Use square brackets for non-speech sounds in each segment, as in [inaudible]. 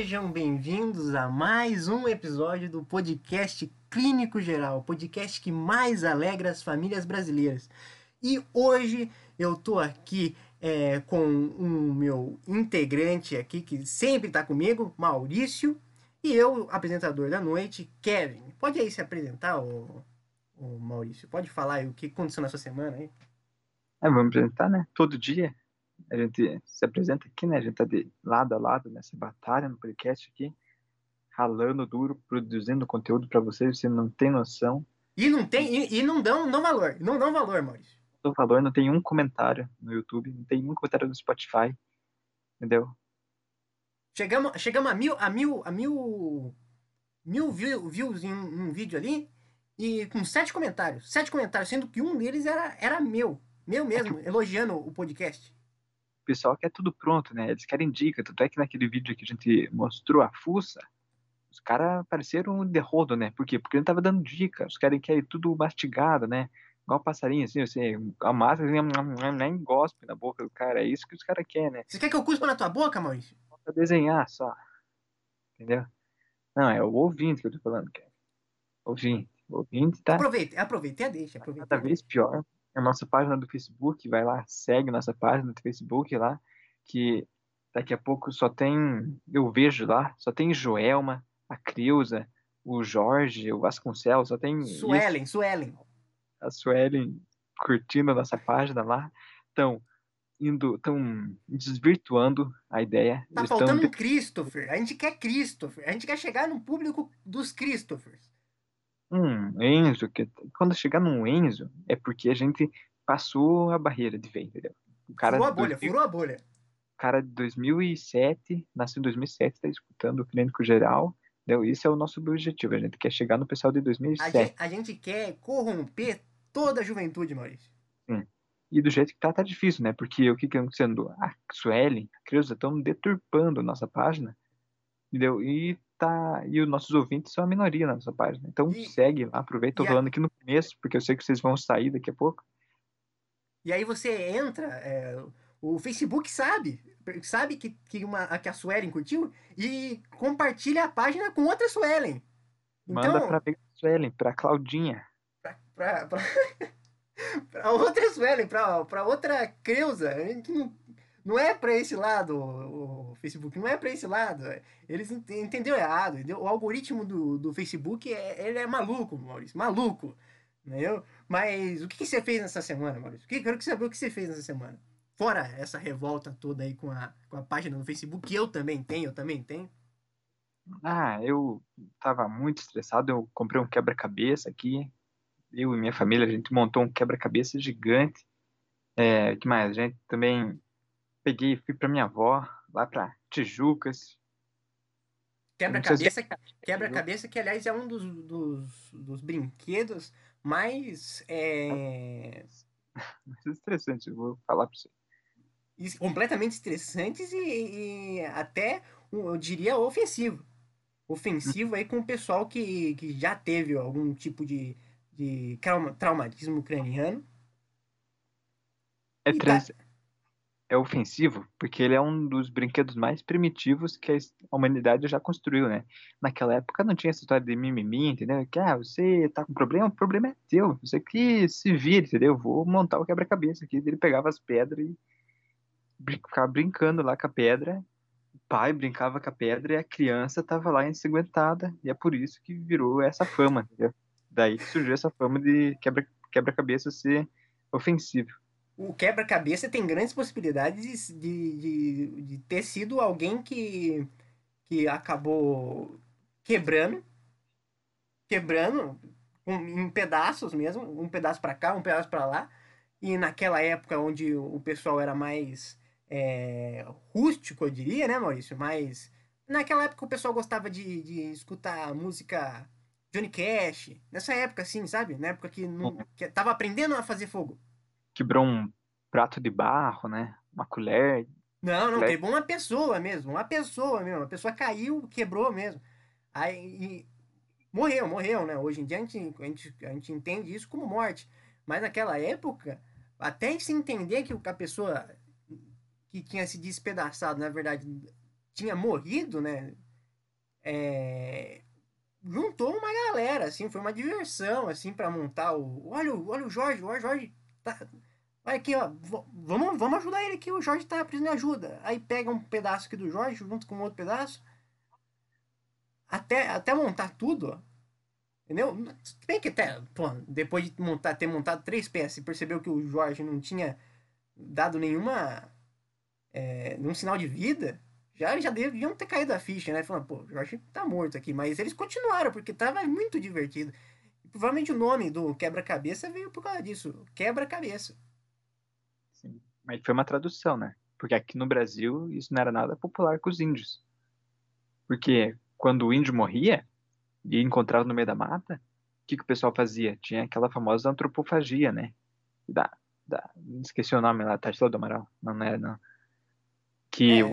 Sejam bem-vindos a mais um episódio do podcast Clínico Geral, podcast que mais alegra as famílias brasileiras. E hoje eu tô aqui é, com o um meu integrante aqui que sempre está comigo, Maurício, e eu, apresentador da noite, Kevin. Pode aí se apresentar, ô, ô Maurício? Pode falar aí o que aconteceu nessa semana aí? É, vamos apresentar, né? Todo dia a gente se apresenta aqui, né? A gente tá de lado a lado nessa batalha no podcast aqui, ralando duro, produzindo conteúdo para vocês, você não tem noção. E não tem, e, e não dão, não valor, não dão valor, Maurício. Não dão valor, não tem um comentário no YouTube, não tem um comentário no Spotify, entendeu? Chegamos, chegamos a mil, a mil, a mil, mil views em um, um vídeo ali e com sete comentários, sete comentários, sendo que um deles era, era meu, meu mesmo, é que... elogiando o podcast o pessoal quer tudo pronto, né? Eles querem dica. Tanto é que naquele vídeo que a gente mostrou a fuça, os caras pareceram de rodo, né? Por quê? Porque ele tava dando dica. Os caras querem tudo mastigado, né? Igual passarinho, assim, assim a massa assim, nem gospe na boca do cara. É isso que os caras querem, né? Você quer que eu cuspa na tua boca, Maurício? Pra desenhar só. Entendeu? Não, é o ouvinte que eu tô falando, cara. Ouvinte. Ouvinte tá. Aproveite, aproveite a deixa. Aproveite cada vez pior a nossa página do Facebook, vai lá, segue nossa página do Facebook lá, que daqui a pouco só tem, eu vejo lá, só tem Joelma, a Creuza, o Jorge, o Vasconcelos, só tem... Suelen, isso. Suelen. A Suelen curtindo a nossa página lá. Então, indo, estão desvirtuando a ideia. Tá faltando um Christopher. A gente quer Christopher. A gente quer chegar no público dos Christophers. Um Enzo, que quando chegar num Enzo, é porque a gente passou a barreira de ver, entendeu? O cara furou a bolha, 2000, furou a bolha. O cara de 2007, nasceu em 2007, está escutando o clínico geral, entendeu? Isso é o nosso objetivo, a gente quer chegar no pessoal de 2007. A gente, a gente quer corromper toda a juventude, Maurício. Sim. E do jeito que tá, tá difícil, né? Porque o que que tá acontecendo? A Suelen, a Creuza estão deturpando a nossa página, entendeu? E tá. E os nossos ouvintes são a minoria na nossa página. Então e, segue lá, aproveita, tô falando a... aqui no começo, porque eu sei que vocês vão sair daqui a pouco. E aí você entra, é, o Facebook sabe, sabe que, que, uma, que a Suelen curtiu e compartilha a página com outra Suelen. Então, Manda pra Suelen, pra Claudinha. Pra, pra, pra, [laughs] pra outra Suelen, pra, pra outra Creuza. Gente não não é para esse lado o, Facebook, não é para esse lado. Eles entenderam errado. Entendeu? O algoritmo do, do Facebook é, ele é maluco, Maurício, maluco. Entendeu? Mas o que, que você fez nessa semana, Maurício? Que, quero que saber o que você fez nessa semana. Fora essa revolta toda aí com a, com a página do Facebook, que eu também tenho, eu também tenho. Ah, eu tava muito estressado, eu comprei um quebra-cabeça aqui. Eu e minha família, a gente montou um quebra-cabeça gigante. É, que mais? A gente também peguei, fui pra minha avó, lá pra Tijucas. Quebra-cabeça, quebra-cabeça que aliás é um dos, dos, dos brinquedos mais é... [laughs] mais estressantes, vou falar pra você. Completamente estressantes e, e até, eu diria, ofensivo. Ofensivo aí com o pessoal que, que já teve algum tipo de, de traumatismo craniano. É, trans... Tá é ofensivo porque ele é um dos brinquedos mais primitivos que a humanidade já construiu, né? Naquela época não tinha essa história de mimimi, entendeu? Que, ah, você tá com problema, o problema é teu. Você que se vira, entendeu? Vou montar o quebra-cabeça aqui. Ele pegava as pedras e ficava brincando lá com a pedra. O pai brincava com a pedra e a criança tava lá ensanguentada. E é por isso que virou essa fama, entendeu? Daí surgiu essa fama de quebra-cabeça ser ofensivo o quebra-cabeça tem grandes possibilidades de, de, de, ter sido alguém que, que acabou quebrando, quebrando em pedaços mesmo, um pedaço para cá, um pedaço para lá. E naquela época onde o pessoal era mais é, rústico, eu diria, né, Maurício? Mas naquela época o pessoal gostava de, de escutar música Johnny Cash. Nessa época, assim, sabe? Na época que, não, que tava aprendendo a fazer fogo quebrou um prato de barro, né? Uma colher. Não, não, quebrou uma pessoa mesmo. Uma pessoa mesmo. A pessoa caiu, quebrou mesmo. Aí. morreu, morreu, né? Hoje em dia a gente, a, gente, a gente entende isso como morte. Mas naquela época, até se entender que a pessoa que tinha se despedaçado, na verdade, tinha morrido, né? é, juntou uma galera, assim, foi uma diversão, assim, para montar o. Olha, olha o Jorge, o Jorge tá. Olha aqui, ó, vamos, vamos ajudar ele aqui, o Jorge tá precisando de ajuda. Aí pega um pedaço aqui do Jorge, junto com outro pedaço. Até, até montar tudo, ó. Entendeu? Bem que até, pô, depois de montar, ter montado três peças e percebeu que o Jorge não tinha dado nenhuma. É, nenhum sinal de vida, já, já deviam ter caído a ficha, né? Falando, pô, o Jorge tá morto aqui. Mas eles continuaram, porque tava muito divertido. E, provavelmente o nome do quebra-cabeça veio por causa disso. Quebra-cabeça. Mas foi uma tradução, né? Porque aqui no Brasil isso não era nada popular com os índios. Porque quando o índio morria e encontrava no meio da mata, o que, que o pessoal fazia? Tinha aquela famosa antropofagia, né? Da, da, esqueci o nome lá, Tátila do Amaral. Não, não era, não. Que é...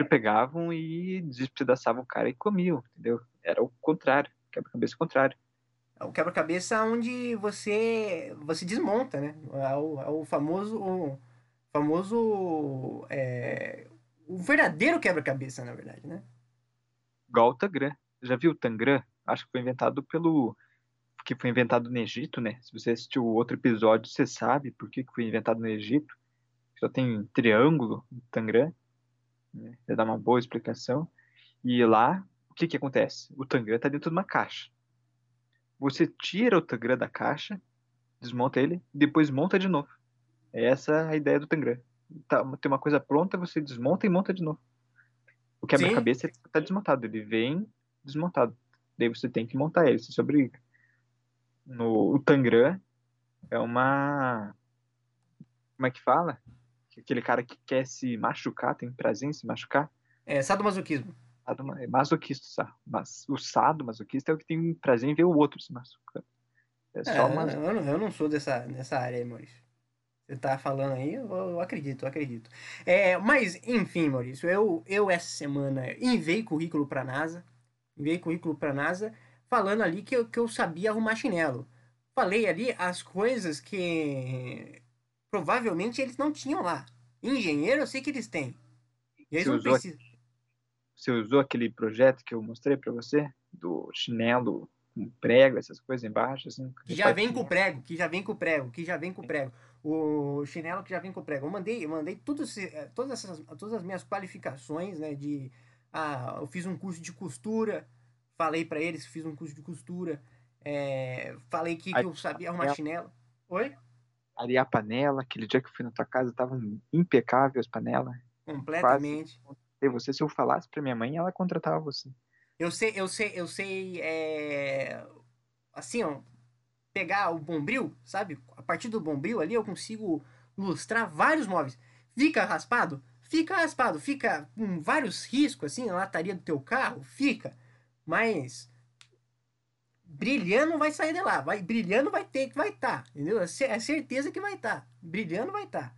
o pegavam e despedaçavam o cara e comiam, entendeu? Era o contrário, quebra-cabeça contrário. É o quebra-cabeça onde você você desmonta, né? É o, é o famoso famoso é, o verdadeiro quebra-cabeça, na verdade, né? Igual o Tangram. Já viu o Tangram? Acho que foi inventado pelo que foi inventado no Egito, né? Se você assistiu outro episódio, você sabe por que foi inventado no Egito. Só tem triângulo no Tangram né? dar uma boa explicação. E lá, o que, que acontece? O Tangram está dentro de uma caixa. Você tira o Tangram da caixa, desmonta ele, depois monta de novo. É essa a ideia do Tangram. Tá, tem uma coisa pronta, você desmonta e monta de novo. O quebra-cabeça está desmontado, ele vem desmontado. Daí você tem que montar ele, você se obriga. No, o Tangram é uma. Como é que fala? aquele cara que quer se machucar, tem prazer em se machucar. É, sadomasoquismo. É masoquista, mas o sadomasoquista é o que tem prazer em ver o outro se machucando. É só é, uma... eu, não, eu não sou dessa, dessa área aí, Maurício. Você tá falando aí, eu, eu acredito, eu acredito. É, mas, enfim, Maurício, eu, eu essa semana enviei currículo pra NASA, enviei currículo pra NASA, falando ali que eu, que eu sabia arrumar chinelo. Falei ali as coisas que provavelmente eles não tinham lá. Engenheiro eu sei que eles têm. E eles você, usou, precisam... você usou aquele projeto que eu mostrei para você? Do chinelo com prego, essas coisas embaixo, assim? Que já vem com prego, que já vem com prego, que já vem com prego. O chinelo que já vem com prego. Eu mandei, eu mandei tudo, eh, todas, essas, todas as minhas qualificações, né? De. Ah, eu fiz um curso de costura. Falei para eles que fiz um curso de costura. É, falei que, que eu sabia arrumar chinelo. Oi? arear a panela. Aquele dia que eu fui na tua casa, estavam impecáveis as panelas. Completamente. Quase você, se eu falasse pra minha mãe, ela contratava você. Eu sei, eu sei, eu sei, é... assim, ó, pegar o bombril, sabe? A partir do bombril ali eu consigo lustrar vários móveis. Fica raspado? Fica raspado. Fica com vários riscos, assim, na lataria do teu carro? Fica. Mas brilhando vai sair de lá. Vai, brilhando vai ter que vai estar. Tá, entendeu? É, é certeza que vai estar. Tá. Brilhando vai estar. Tá.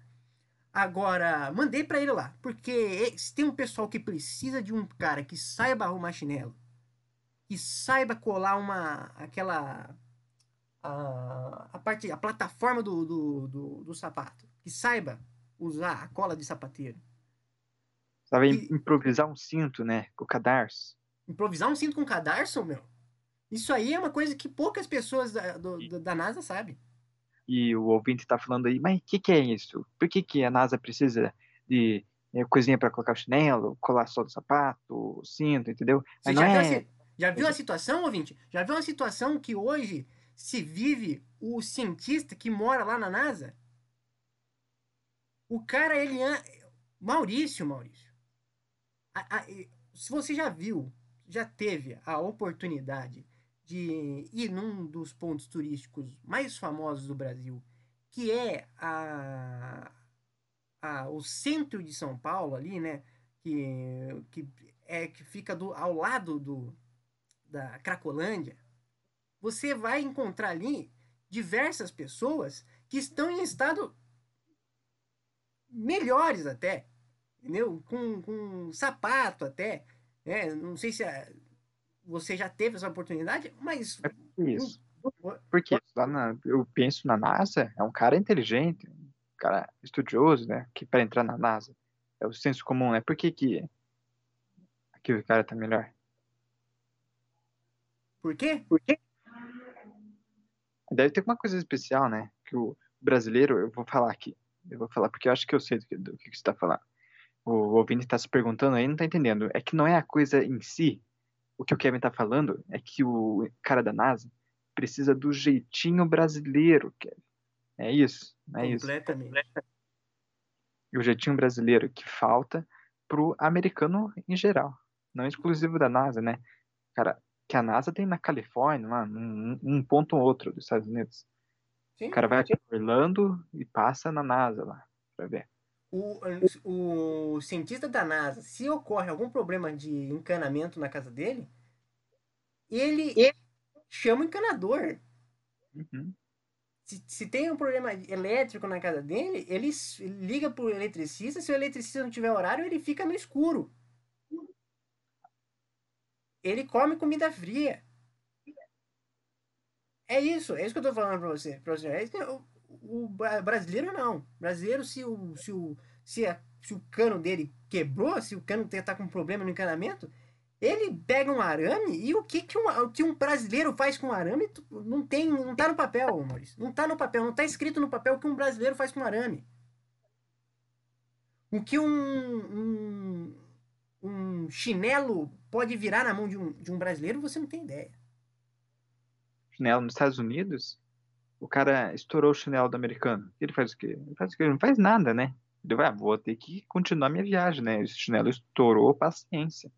Agora, mandei para ele lá. Porque se tem um pessoal que precisa de um cara que saiba arrumar chinelo, que saiba colar uma. aquela. A, a parte. a plataforma do, do, do, do sapato. Que saiba usar a cola de sapateiro. Sabe improvisar um cinto, né? Com o cadarço. Improvisar um cinto com cadarço, meu? Isso aí é uma coisa que poucas pessoas da, do, da NASA sabem. E o ouvinte está falando aí, mas o que, que, é isso? Por que, que a NASA precisa de é, coisinha para colocar o chinelo, colar só do sapato, cinto, entendeu? Você já, é... viu a, já viu a situação, ouvinte? Já viu a situação que hoje se vive o cientista que mora lá na NASA? O cara, ele... Maurício, Maurício. A, a, se você já viu, já teve a oportunidade de ir num dos pontos turísticos mais famosos do Brasil, que é a, a, o centro de São Paulo ali, né? Que, que, é, que fica do, ao lado do, da Cracolândia, você vai encontrar ali diversas pessoas que estão em estado melhores até, entendeu? Com, com sapato até. É, não sei se a, você já teve essa oportunidade, mas. É isso. Porque lá na, eu penso na NASA, é um cara inteligente, um cara estudioso, né? Que para entrar na NASA é o senso comum, né? Por que que aqui o cara tá melhor? Por quê? Por quê? Deve ter alguma coisa especial, né? Que o brasileiro, eu vou falar aqui. Eu vou falar porque eu acho que eu sei do que, do que você está falando. O ouvinte está se perguntando aí, não está entendendo. É que não é a coisa em si. O que o Kevin está falando é que o cara da NASA precisa do jeitinho brasileiro, Kevin. É isso, é Completamente. isso. E o jeitinho brasileiro que falta pro americano em geral. Não exclusivo da NASA, né? Cara, que a NASA tem na Califórnia, lá, um, um ponto ou outro dos Estados Unidos. Sim, o cara vai para Orlando e passa na NASA lá, pra ver. O, o cientista da NASA, se ocorre algum problema de encanamento na casa dele, ele, ele chama o encanador. Uhum. Se, se tem um problema elétrico na casa dele, ele liga pro eletricista. Se o eletricista não tiver horário, ele fica no escuro. Ele come comida fria. É isso, é isso que eu tô falando pra você. Pra você. É isso que, o, o, brasileiro não. O brasileiro, se o, se o, se, a, se o cano dele quebrou, se o cano tá com problema no encanamento, ele pega um arame e o que, que, um, o que um brasileiro faz com um arame não tem, não tá no papel, Maurício. Não tá no papel, não tá escrito no papel o que um brasileiro faz com um arame. O que um, um, um chinelo pode virar na mão de um, de um brasileiro, você não tem ideia. Chinelo nos Estados Unidos, o cara estourou o chinelo do americano. Ele faz o quê? Ele faz o quê? Ele não faz nada, né? Ele vai, ah, vou ter que continuar minha viagem, né? Esse chinelo estourou, paciência.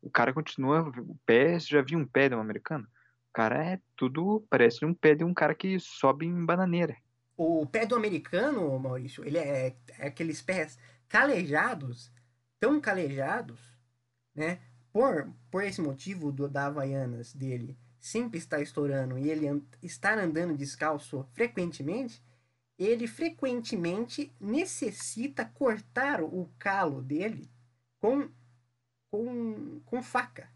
O cara continua, o pé, você já viu um pé de um americano? O cara é tudo, parece um pé de um cara que sobe em bananeira. O pé do americano, Maurício, ele é, é aqueles pés calejados, tão calejados, né? Por, por esse motivo do, da Havaianas dele sempre estar estourando e ele and, estar andando descalço frequentemente, ele frequentemente necessita cortar o calo dele com com, com faca.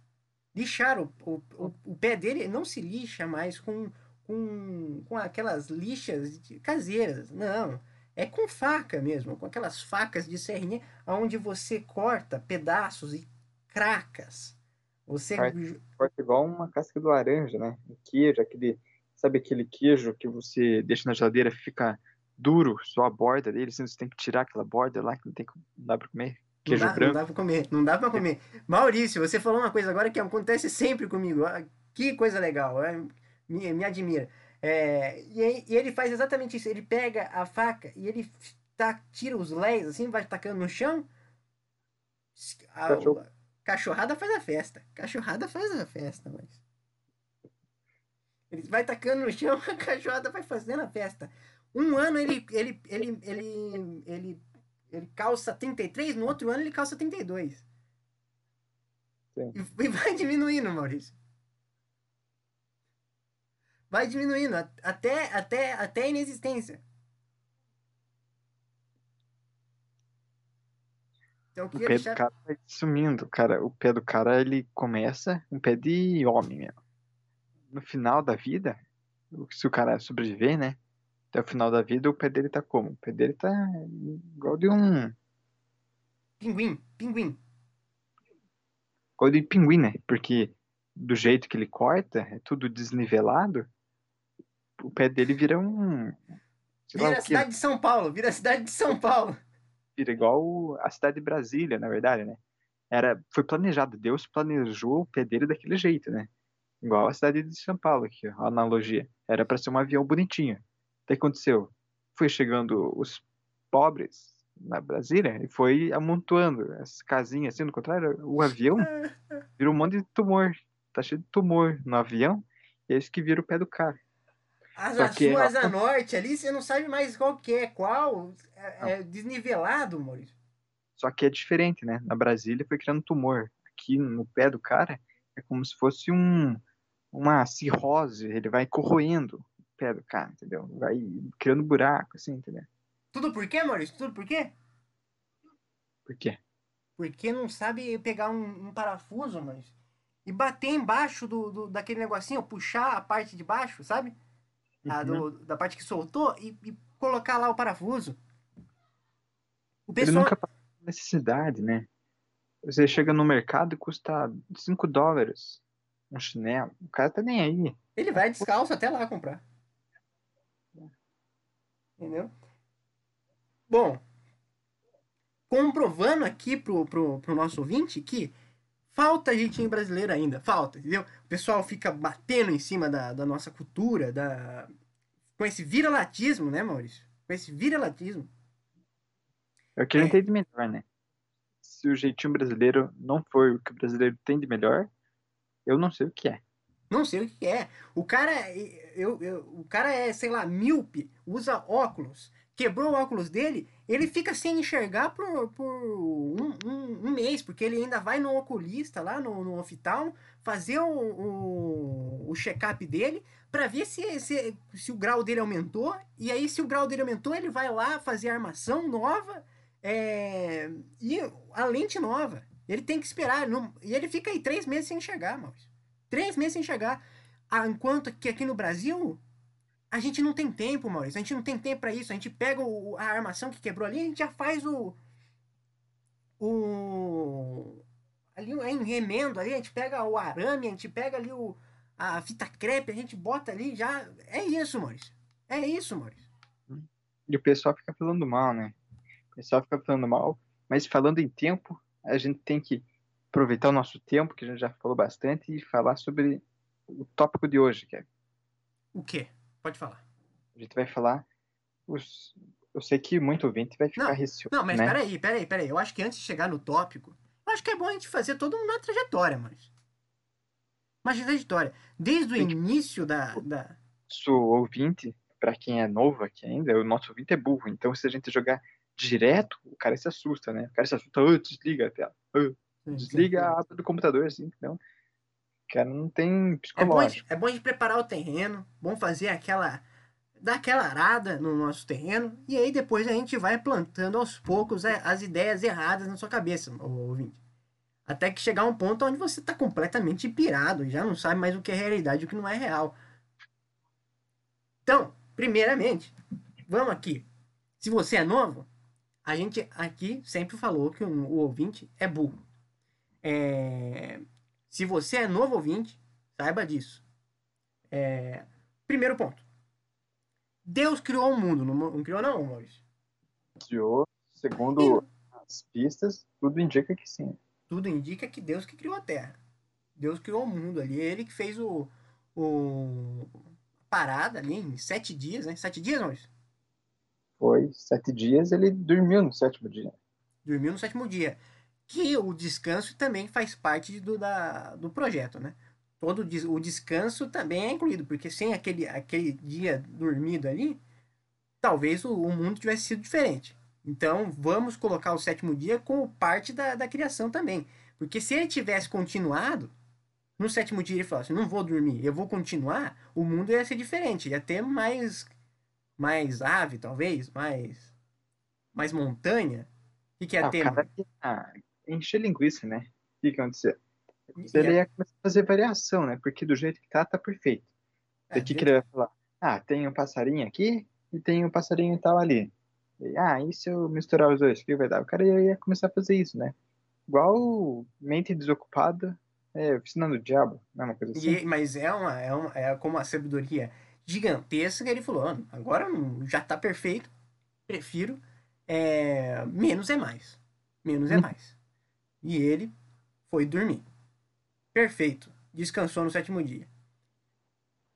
Lixar o, o, o, o pé dele não se lixa mais com, com, com aquelas lixas caseiras. Não. É com faca mesmo, com aquelas facas de serrinha, onde você corta pedaços e cracas. Você corta igual uma casca do laranja, né? O queijo, aquele, sabe aquele queijo que você deixa na geladeira fica duro, só a borda dele, você tem que tirar aquela borda lá que não tem não dá para comer. Queijo não dá, branco. Não dá pra comer, não dá pra comer. Maurício, você falou uma coisa agora que acontece sempre comigo. Ah, que coisa legal, é, me, me admira. É, e, e, ele faz exatamente isso. Ele pega a faca e ele tá, tira os léis assim, vai tacando no chão. A, cachorrada faz a festa. Cachorrada faz a festa, mas. Ele vai tacando no chão, [laughs] a cachorrada vai fazendo a festa. Um ano ele, ele, ele, ele, ele ele calça 33, no outro ano ele calça 32. Sim. E, vai [laughs] diminuindo, Maurício. Vai diminuindo até, até, até a inexistência. Então, o pé deixar... do cara vai sumindo, cara. O pé do cara, ele começa um pé de homem mesmo. No final da vida, se o cara sobreviver, né? até o final da vida, o pé dele tá como? O pé dele tá igual de um. Pinguim, pinguim. Igual de pinguim, né? Porque do jeito que ele corta, é tudo desnivelado, o pé dele vira um. Vira a cidade de São Paulo, vira a cidade de São Paulo. Vira igual a cidade de Brasília, na verdade, né? Era, foi planejado, Deus planejou o pé dele daquele jeito, né? Igual a cidade de São Paulo aqui, a analogia. Era para ser um avião bonitinho que aconteceu? Foi chegando os pobres na Brasília e foi amontoando as casinhas assim, no contrário, o avião [laughs] virou um monte de tumor. Tá cheio de tumor no avião e é isso que vira o pé do cara. As que, suas a norte ali, você não sabe mais qual que é, qual. É, é desnivelado, Maurício. Só que é diferente, né? Na Brasília foi criando tumor. Aqui no pé do cara é como se fosse um, uma cirrose, ele vai corroendo pé do cara, entendeu? Vai criando buraco, assim, entendeu? Tudo por quê, Maurício? Tudo por quê? Por quê? Porque não sabe pegar um, um parafuso, mas e bater embaixo do, do, daquele negocinho, puxar a parte de baixo, sabe? Do, uhum. da parte que soltou e, e, colocar lá o parafuso. O pessoal... Ele nunca necessidade, né? Você chega no mercado e custa 5 dólares um chinelo. O cara tá nem aí. Ele vai descalço até lá comprar. Entendeu? Bom, comprovando aqui pro, pro, pro nosso ouvinte que falta jeitinho brasileiro ainda, falta, entendeu? O pessoal fica batendo em cima da, da nossa cultura, da com esse vira-latismo, né, Maurício? Com esse vira-latismo. É o que a gente é. tem de melhor, né? Se o jeitinho brasileiro não for o que o brasileiro tem de melhor, eu não sei o que é. Não sei o que é. O cara, eu, eu, o cara é, sei lá, míope, usa óculos, quebrou o óculos dele, ele fica sem enxergar por, por um, um, um mês, porque ele ainda vai no oculista lá no, no oftalmo fazer o, o, o check-up dele para ver se, se, se o grau dele aumentou. E aí, se o grau dele aumentou, ele vai lá fazer a armação nova é, e a lente nova. Ele tem que esperar. Não, e ele fica aí três meses sem enxergar, Maurício. Três meses sem enxergar. Ah, enquanto que aqui no Brasil, a gente não tem tempo, Maurício. A gente não tem tempo para isso. A gente pega o, a armação que quebrou ali, a gente já faz o. O. Ali em remendo ali, a gente pega o arame, a gente pega ali o, a fita crepe, a gente bota ali já. É isso, Maurício. É isso, Maurício. E o pessoal fica falando mal, né? O pessoal fica falando mal, mas falando em tempo, a gente tem que aproveitar o nosso tempo, que a gente já falou bastante, e falar sobre o tópico de hoje, que é... O quê? Pode falar. A gente vai falar... Os... Eu sei que muito ouvinte vai ficar receoso, Não, mas né? peraí, peraí, peraí. Eu acho que antes de chegar no tópico, eu acho que é bom a gente fazer toda uma trajetória, mas... Uma trajetória. Desde o início da... da... Nosso ouvinte, para quem é novo aqui ainda, o nosso ouvinte é burro. Então, se a gente jogar direto, o cara se assusta, né? O cara se assusta, oh, desliga a tela. Oh, desliga a aba do computador, assim, não. Cara não tem psicológico. É bom, de, é bom de preparar o terreno, bom fazer aquela dar aquela arada no nosso terreno e aí depois a gente vai plantando aos poucos as ideias erradas na sua cabeça, ouvinte. Até que chegar um ponto onde você está completamente pirado, já não sabe mais o que é realidade e o que não é real. Então, primeiramente, vamos aqui. Se você é novo, a gente aqui sempre falou que o, o ouvinte é burro. É, se você é novo ouvinte, saiba disso. É, primeiro ponto. Deus criou o mundo, não, não criou não, Maurício? Criou, segundo e... as pistas, tudo indica que sim. Tudo indica que Deus que criou a Terra. Deus criou o mundo ali. Ele que fez o, o parada ali em sete dias, né? Sete dias, Maurício? Foi sete dias, ele dormiu no sétimo dia. Dormiu no sétimo dia. Que o descanso também faz parte do, da, do projeto, né? Todo o descanso também é incluído, porque sem aquele, aquele dia dormido ali, talvez o, o mundo tivesse sido diferente. Então, vamos colocar o sétimo dia como parte da, da criação também. Porque se ele tivesse continuado, no sétimo dia ele falasse, não vou dormir, eu vou continuar, o mundo ia ser diferente, ia ter mais mais ave, talvez, mais mais montanha. O que, que ia ah, ter? Cara, ah, encher linguiça, né? O que, que acontecer? Ele ia começar a fazer variação, né? Porque do jeito que tá, tá perfeito. É, o que, que ele vai falar? Ah, tem um passarinho aqui e tem um passarinho tal ali. E, ah, e se eu misturar os dois, o que vai dar? O cara ia, ia começar a fazer isso, né? Igual mente desocupada, é, oficina do diabo, não é uma coisa assim? E, mas é, uma, é, uma, é como a sabedoria gigantesca, ele falou, agora já tá perfeito, prefiro, é, menos é mais. Menos é hum. mais. E ele foi dormir. Perfeito. Descansou no sétimo dia.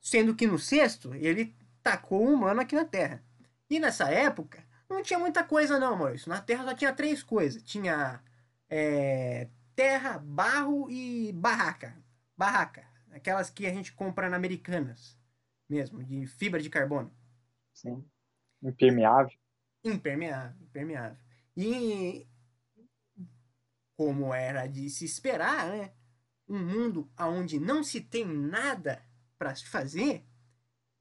Sendo que no sexto, ele tacou o humano aqui na Terra. E nessa época, não tinha muita coisa não, Maurício. Na Terra só tinha três coisas. Tinha é, terra, barro e barraca. Barraca. Aquelas que a gente compra na Americanas mesmo, de fibra de carbono. Sim. Impermeável. Impermeável, impermeável. E como era de se esperar, né? Um mundo onde não se tem nada para se fazer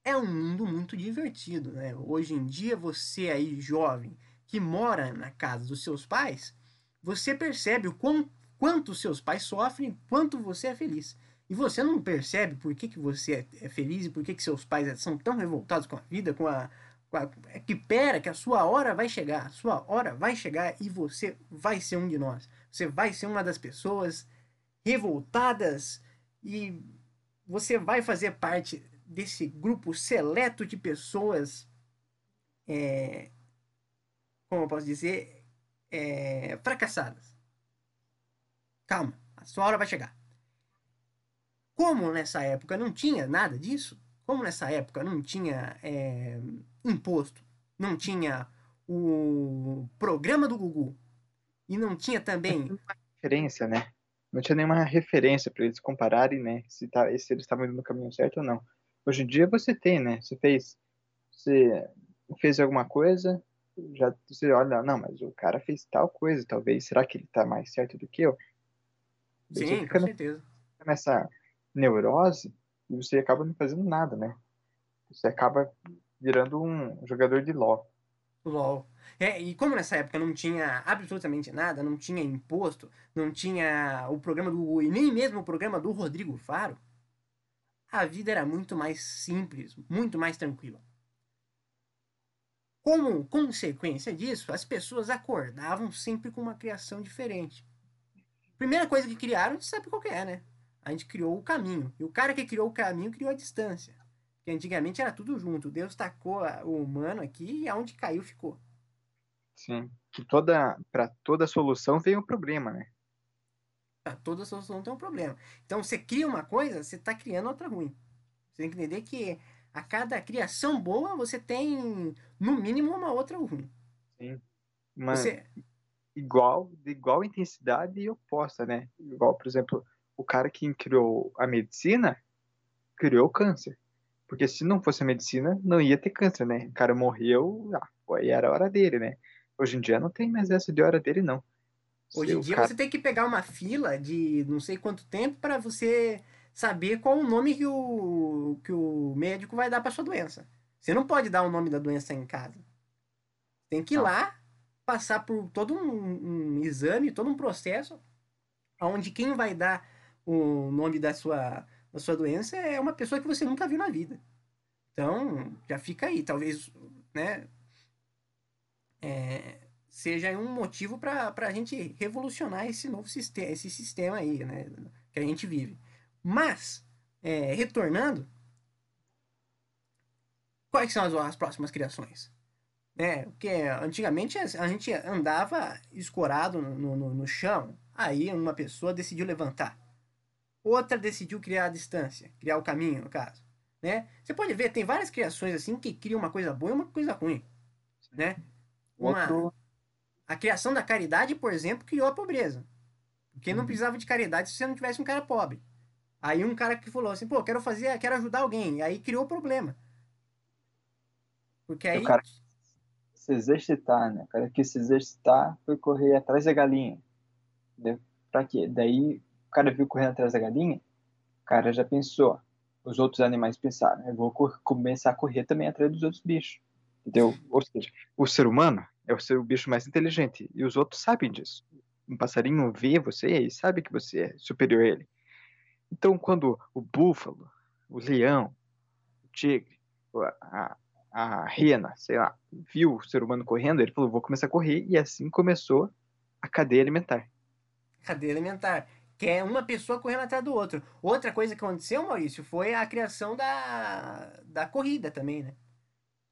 é um mundo muito divertido, né? Hoje em dia você aí jovem que mora na casa dos seus pais, você percebe o quão, quanto seus pais sofrem, quanto você é feliz. E você não percebe por que, que você é, é feliz e por que, que seus pais são tão revoltados com a vida, com a, com a. Que pera, que a sua hora vai chegar. A sua hora vai chegar e você vai ser um de nós. Você vai ser uma das pessoas revoltadas e você vai fazer parte desse grupo seleto de pessoas, é, como eu posso dizer, é, fracassadas. Calma, a sua hora vai chegar. Como nessa época não tinha nada disso, como nessa época não tinha é, imposto, não tinha o programa do Gugu e não tinha também referência, né? Não tinha nenhuma referência para eles compararem, né? Se, tá, se eles estavam indo no caminho certo ou não. Hoje em dia você tem, né? Você fez, você fez alguma coisa, já você olha, não, mas o cara fez tal coisa, talvez, será que ele tá mais certo do que eu? Sim, com certeza. Nessa neurose e você acaba não fazendo nada, né? Você acaba virando um jogador de LoL. LoL. É, e como nessa época não tinha absolutamente nada, não tinha imposto, não tinha o programa do Google e nem mesmo o programa do Rodrigo Faro, a vida era muito mais simples, muito mais tranquila. Como consequência disso, as pessoas acordavam sempre com uma criação diferente. Primeira coisa que criaram, a gente sabe qual é, né? A gente criou o caminho. E o cara que criou o caminho criou a distância. Porque antigamente era tudo junto. Deus tacou o humano aqui e aonde caiu ficou. Sim. Que toda para toda solução vem um problema, né? Para toda solução tem um problema. Então você cria uma coisa, você está criando outra ruim. Você tem que entender que a cada criação boa você tem no mínimo uma outra ruim. Sim. Mas você... igual, de igual intensidade e oposta, né? Igual, por exemplo, o cara que criou a medicina criou o câncer. Porque se não fosse a medicina, não ia ter câncer, né? O cara morreu, ah, aí era a hora dele, né? Hoje em dia não tem mais essa de hora dele, não. Hoje em dia cara... você tem que pegar uma fila de não sei quanto tempo para você saber qual o nome que o, que o médico vai dar para sua doença. Você não pode dar o nome da doença em casa. Tem que ir não. lá, passar por todo um, um exame, todo um processo, onde quem vai dar o nome da sua, da sua doença é uma pessoa que você nunca viu na vida. Então, já fica aí. Talvez, né, é, seja um motivo para a gente revolucionar esse novo sistema, esse sistema aí, né, que a gente vive. Mas, é, retornando, quais são as, as próximas criações? É, porque antigamente a gente andava escorado no, no, no chão, aí uma pessoa decidiu levantar. Outra decidiu criar a distância, criar o caminho, no caso. Né? Você pode ver, tem várias criações assim que criam uma coisa boa e uma coisa ruim. Né? Uma. A criação da caridade, por exemplo, criou a pobreza. Porque uhum. não precisava de caridade se você não tivesse um cara pobre. Aí um cara que falou assim, pô, quero fazer, quero ajudar alguém. E aí criou o problema. Porque aí. O cara se exercitar, né? O cara que se exercitar foi correr atrás da galinha. Pra quê? Daí cara viu correndo atrás da galinha, o cara já pensou. Os outros animais pensaram, eu vou começar a correr também atrás dos outros bichos. Entendeu? Ou seja, o ser humano é o seu bicho mais inteligente e os outros sabem disso. Um passarinho vê você e sabe que você é superior a ele. Então, quando o búfalo, o leão, o tigre, a, a rena, sei lá, viu o ser humano correndo, ele falou: vou começar a correr, e assim começou a cadeia alimentar. Cadeia alimentar. Que é uma pessoa correndo atrás do outro. Outra coisa que aconteceu, Maurício, foi a criação da, da corrida também, né?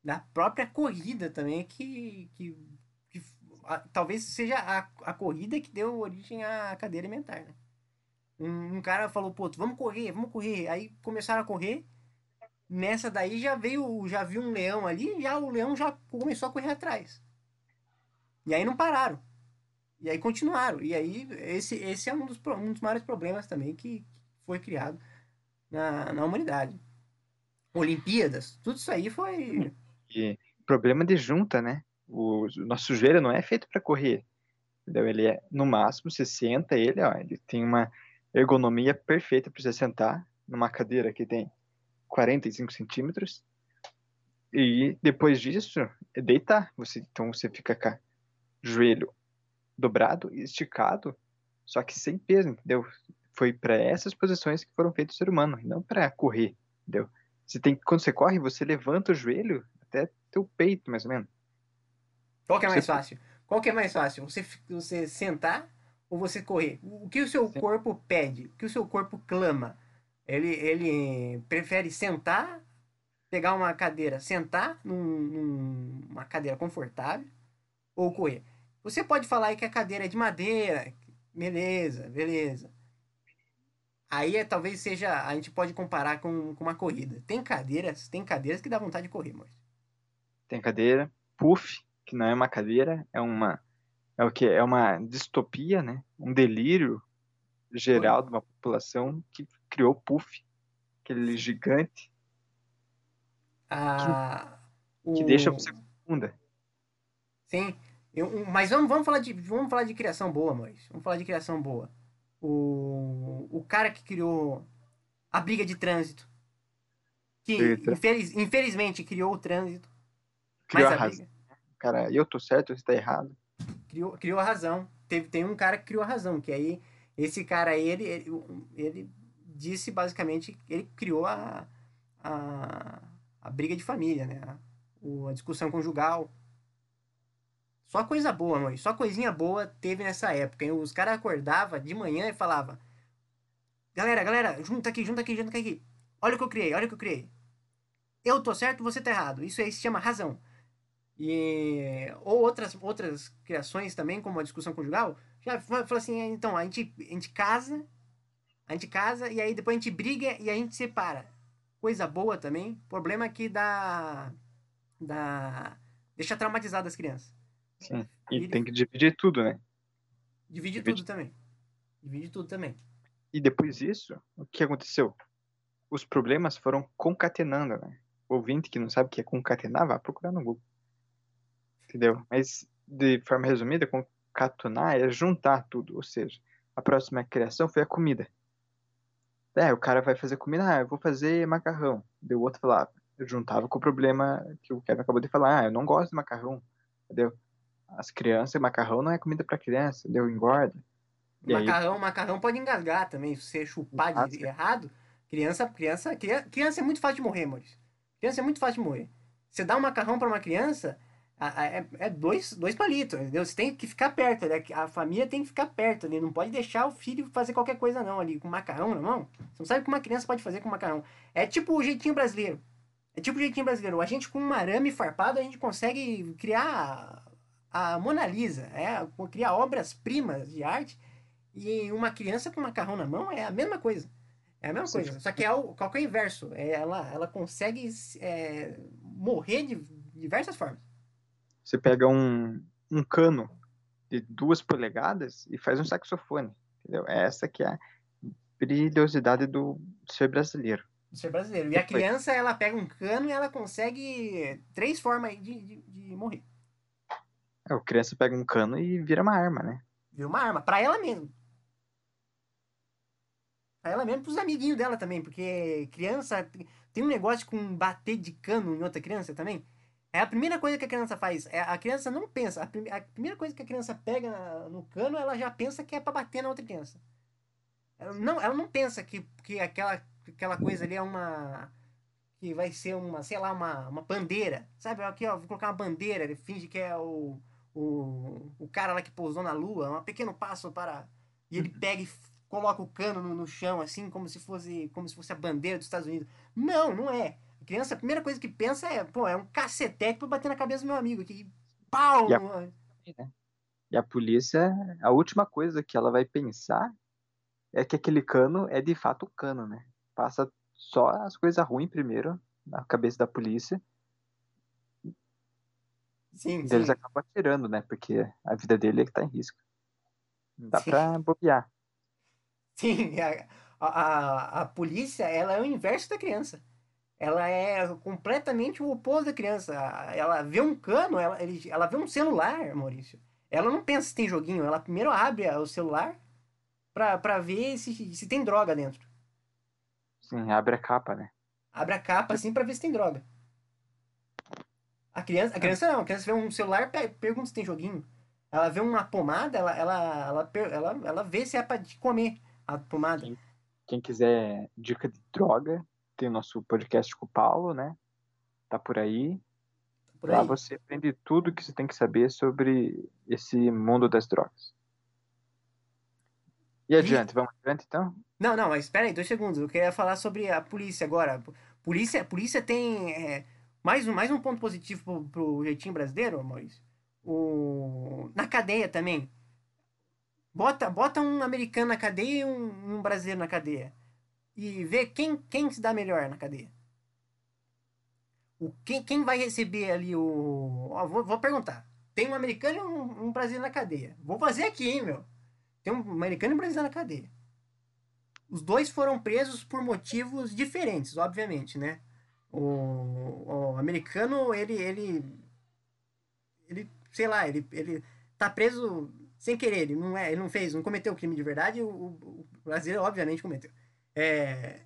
Da própria corrida também, que, que, que a, talvez seja a, a corrida que deu origem à cadeia alimentar, né? Um, um, cara falou, pô, vamos correr, vamos correr. Aí começaram a correr. Nessa daí já veio, já viu um leão ali, já o leão já começou a correr atrás. E aí não pararam. E aí continuaram. E aí esse, esse é um dos, um dos maiores problemas também que foi criado na, na humanidade. Olimpíadas, tudo isso aí foi. E problema de junta, né? O, o nosso joelho não é feito para correr. Entendeu? Ele é, no máximo, você senta ele, ó, ele tem uma ergonomia perfeita para você sentar numa cadeira que tem 45 centímetros. E depois disso, é deitar. Você, então você fica com joelho dobrado e esticado, só que sem peso, entendeu? Foi para essas posições que foram feitos o ser humano, não para correr, entendeu? Você tem quando você corre, você levanta o joelho até teu peito, mais ou menos. Qual que é mais você... fácil? Qual que é mais fácil? Você, você sentar ou você correr? O que o seu Sim. corpo pede? O que o seu corpo clama? Ele, ele prefere sentar, pegar uma cadeira, sentar num, numa cadeira confortável ou correr. Você pode falar aí que a cadeira é de madeira, beleza, beleza. Aí é, talvez seja, a gente pode comparar com, com uma corrida. Tem cadeiras, tem cadeiras que dá vontade de correr, mas Tem cadeira, puff, que não é uma cadeira, é uma é o que é uma distopia, né? Um delírio geral de uma população que criou puff, aquele gigante a, que o, deixa você funda. Sim. Eu, mas vamos, vamos, falar de, vamos falar de criação boa, Maurício. Vamos falar de criação boa. O, o cara que criou a briga de trânsito. Que infeliz, infelizmente criou o trânsito. Criou mas a a razão. Cara, eu tô certo, você tá errado. criou, criou a razão. Teve, tem um cara que criou a razão, que aí esse cara aí, ele, ele, ele disse basicamente, ele criou a, a, a briga de família, né? A, a discussão conjugal. Só coisa boa, mãe. Só coisinha boa teve nessa época. hein? Os caras acordavam de manhã e falavam: Galera, galera, junta aqui, junta aqui, junta aqui. Olha o que eu criei, olha o que eu criei. Eu tô certo, você tá errado. Isso aí se chama razão. E, ou outras, outras criações também, como a discussão conjugal, já fa- falou assim: então, a gente, a gente casa, a gente casa e aí depois a gente briga e a gente separa. Coisa boa também. Problema que dá. dá deixa traumatizado as crianças. Sim. E Ele- tem que dividir tudo, né? Divide Divide. tudo também. Divide tudo também. E depois disso, o que aconteceu? Os problemas foram concatenando, né? O ouvinte que não sabe o que é concatenar, vai procurar no Google. Entendeu? Mas, de forma resumida, concatenar é juntar tudo. Ou seja, a próxima criação foi a comida. É, o cara vai fazer comida, ah, eu vou fazer macarrão. Deu outro falava. Eu juntava com o problema que o Kevin acabou de falar, ah, eu não gosto de macarrão. Entendeu? As crianças, macarrão não é comida para criança, deu engorda. E aí, macarrão, macarrão pode engasgar também. Se você chupar de Exato. errado, criança, criança, criança, criança é muito fácil de morrer, Maurício. Criança é muito fácil de morrer. Você dá um macarrão pra uma criança, é, é dois, dois palitos, entendeu? Você tem que ficar perto, né? A família tem que ficar perto ali. Não pode deixar o filho fazer qualquer coisa, não, ali, com macarrão na mão. Você não sabe o que uma criança pode fazer com macarrão. É tipo o jeitinho brasileiro. É tipo o jeitinho brasileiro. A gente, com um arame farpado, a gente consegue criar a Mona Lisa, é, criar obras-primas de arte. E uma criança com macarrão na mão é a mesma coisa. É a mesma Sim. coisa. Só que é o, qual que é o inverso. É, ela, ela consegue é, morrer de diversas formas. Você pega um, um cano de duas polegadas e faz um saxofone, entendeu? Essa que é a brilhosidade do ser brasileiro. Do ser brasileiro. E a criança, ela pega um cano e ela consegue três formas de, de, de morrer. É, o criança pega um cano e vira uma arma, né? Vira uma arma. Pra ela mesmo. Pra ela mesmo pros amiguinhos dela também. Porque criança tem um negócio com bater de cano em outra criança também. É a primeira coisa que a criança faz. É, a criança não pensa. A, prim- a primeira coisa que a criança pega na- no cano, ela já pensa que é pra bater na outra criança. Ela não, ela não pensa que, que aquela, aquela coisa ali é uma. Que vai ser uma, sei lá, uma, uma bandeira. Sabe? Aqui, ó, vou colocar uma bandeira. Ele finge que é o, o, o cara lá que pousou na lua. Um pequeno passo para. E ele pega e coloca o cano no, no chão, assim, como se fosse como se fosse a bandeira dos Estados Unidos. Não, não é. A criança, a primeira coisa que pensa é, pô, é um cacetete pra bater na cabeça do meu amigo aqui. Pau! E a- E a polícia, a última coisa que ela vai pensar é que aquele cano é de fato um cano, né? Passa só as coisas ruins primeiro na cabeça da polícia, Sim, e eles sim. acabam atirando, né? Porque a vida dele é que tá em risco. Não dá Sim. pra bobear. Sim, a, a, a polícia, ela é o inverso da criança. Ela é completamente o oposto da criança. Ela vê um cano, ela, ele- ela vê um celular, Maurício. Ela não pensa se tem joguinho, ela primeiro abre o celular pra, pra ver se, se tem droga dentro. Sim, abre a capa, né? Abre a capa assim pra ver se tem droga. A criança, a criança não, a criança vê um celular, pe- pergunta se tem joguinho. Ela vê uma pomada, ela, ela, ela, ela, ela vê se é pra comer a pomada. Sim. Quem quiser dica de droga, tem o nosso podcast com o Paulo, né? Tá por aí. Por Lá aí. você aprende tudo que você tem que saber sobre esse mundo das drogas. E adiante, vamos adiante então? Não, não, mas espera aí, dois segundos. Eu queria falar sobre a polícia agora. Polícia, polícia tem é, mais, um, mais um ponto positivo pro, pro jeitinho brasileiro, Maurício. O, na cadeia também. Bota, bota um americano na cadeia e um, um brasileiro na cadeia. E vê quem, quem se dá melhor na cadeia. O, quem, quem vai receber ali o. Ó, vou, vou perguntar. Tem um americano e um, um brasileiro na cadeia. Vou fazer aqui, hein, meu. Tem um americano e um brasileiro na cadeia. Os dois foram presos por motivos diferentes, obviamente, né? O, o americano, ele, ele, ele, sei lá, ele, ele tá preso sem querer, ele não é, ele não fez, não cometeu o crime de verdade, o, o brasileiro obviamente cometeu. É...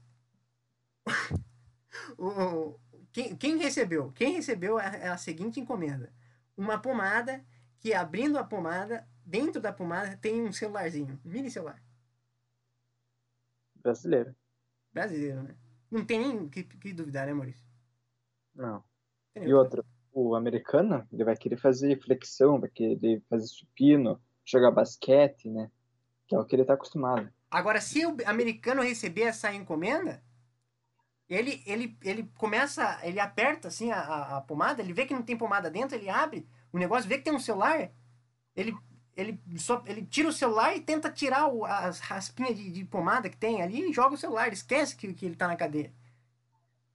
[laughs] o, quem, quem recebeu? Quem recebeu é a seguinte encomenda: uma pomada que abrindo a pomada, dentro da pomada tem um celularzinho, um mini celular. Brasileiro. Brasileiro, né? Não tem nem que, que duvidar, né, Maurício? Não. E outra, o americano, ele vai querer fazer flexão, vai querer fazer supino, jogar basquete, né? Que é o que ele tá acostumado. Agora, se o americano receber essa encomenda, ele, ele, ele começa, ele aperta assim a, a, a pomada, ele vê que não tem pomada dentro, ele abre o negócio, vê que tem um celular, ele ele só ele tira o celular e tenta tirar o, as raspinhas de, de, pomada que tem ali e joga o celular, ele esquece que, que ele tá na cadeia.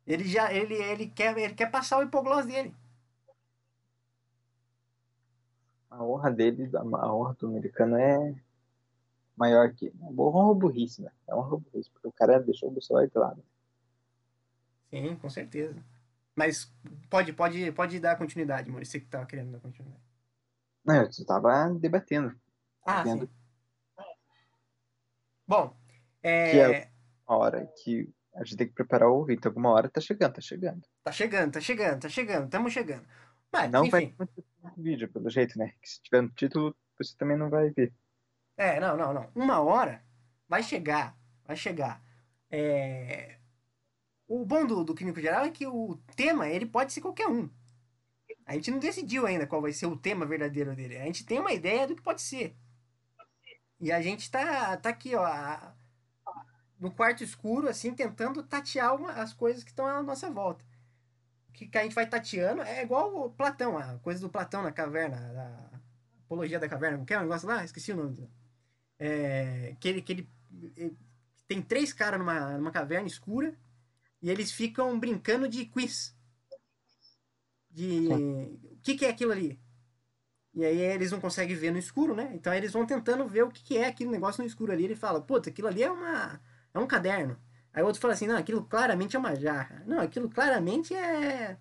Ele já ele, ele quer ele quer passar o hipoglós dele. A honra dele, a honra do americano é maior que. É uma honra burrice, né? É uma honra burrice, porque o cara deixou o celular de lado. Sim, com certeza. Mas pode, pode, pode dar continuidade, Maurício, você que tava querendo dar continuidade. Não, eu estava debatendo. Ah, sim. Bom, é... Que é a hora que a gente tem que preparar o ouvinte. Alguma hora tá chegando, tá chegando. Tá chegando, tá chegando, tá chegando, estamos chegando. Mas, não enfim. vai no vídeo, pelo jeito, né? Que se tiver no título, você também não vai ver. É, não, não, não. Uma hora vai chegar, vai chegar. É... O bom do, do Clínico Geral é que o tema, ele pode ser qualquer um. A gente não decidiu ainda qual vai ser o tema verdadeiro dele. A gente tem uma ideia do que pode ser. E a gente tá, tá aqui, ó, no quarto escuro, assim, tentando tatear uma, as coisas que estão à nossa volta. O que, que a gente vai tateando é igual o Platão, a coisa do Platão na caverna, a apologia da caverna, não quer um negócio lá? Esqueci o nome. É, que ele, que ele, ele tem três caras numa, numa caverna escura e eles ficam brincando de quiz de o que, que é aquilo ali. E aí eles não conseguem ver no escuro, né? Então eles vão tentando ver o que, que é aquele negócio no escuro ali. Ele fala, puta, aquilo ali é uma é um caderno. Aí o outro fala assim, não, aquilo claramente é uma jarra. Não, aquilo claramente é.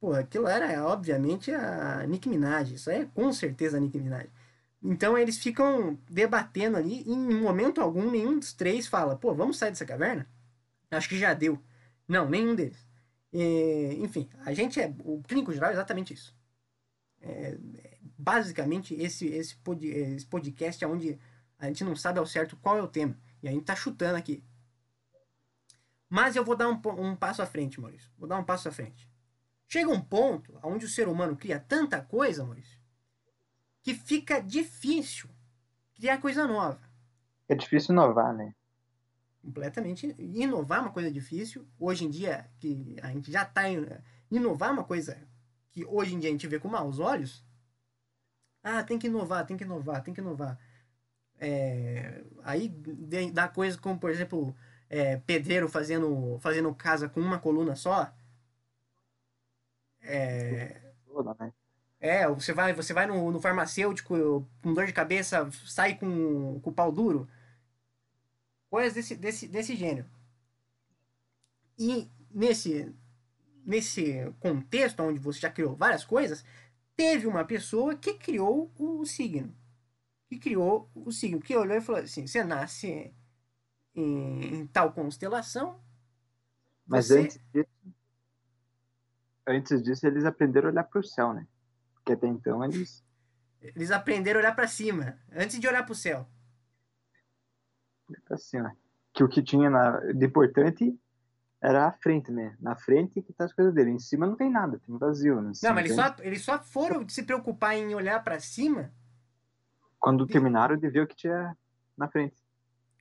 Pô, aquilo era, obviamente, a Nick Minaj. Isso é com certeza a Nick Minaj. Então eles ficam debatendo ali, e em momento algum, nenhum dos três fala, pô, vamos sair dessa caverna? Acho que já deu. Não, nenhum deles. E, enfim, a gente é. O clínico geral é exatamente isso. É, basicamente, esse, esse, pod, esse podcast é onde a gente não sabe ao certo qual é o tema. E a gente tá chutando aqui. Mas eu vou dar um, um passo à frente, Maurício. Vou dar um passo à frente. Chega um ponto onde o ser humano cria tanta coisa, Maurício, que fica difícil criar coisa nova. É difícil inovar, né? Completamente. Inovar é uma coisa difícil. Hoje em dia que a gente já está inovar é uma coisa que hoje em dia a gente vê com maus olhos. Ah tem que inovar tem que inovar tem que inovar. É, aí dá coisas como por exemplo é, pedreiro fazendo fazendo casa com uma coluna só. É, é você vai você vai no, no farmacêutico com dor de cabeça sai com, com o pau duro coisas desse, desse, desse gênero. E nesse, nesse contexto onde você já criou várias coisas, teve uma pessoa que criou o signo. Que criou o signo. Que olhou e falou assim: você nasce em, em tal constelação. Mas você... antes, disso, antes disso, eles aprenderam a olhar para o céu, né? Porque até então eles. Eles aprenderam a olhar para cima, antes de olhar para o céu assim, ó, que o que tinha na, de importante era a frente, né? Na frente que tá as coisas dele. Em cima não tem nada, tem vazio. Né? Não, mas eles só, eles só foram se preocupar em olhar para cima. Quando de... terminaram de ver o que tinha na frente.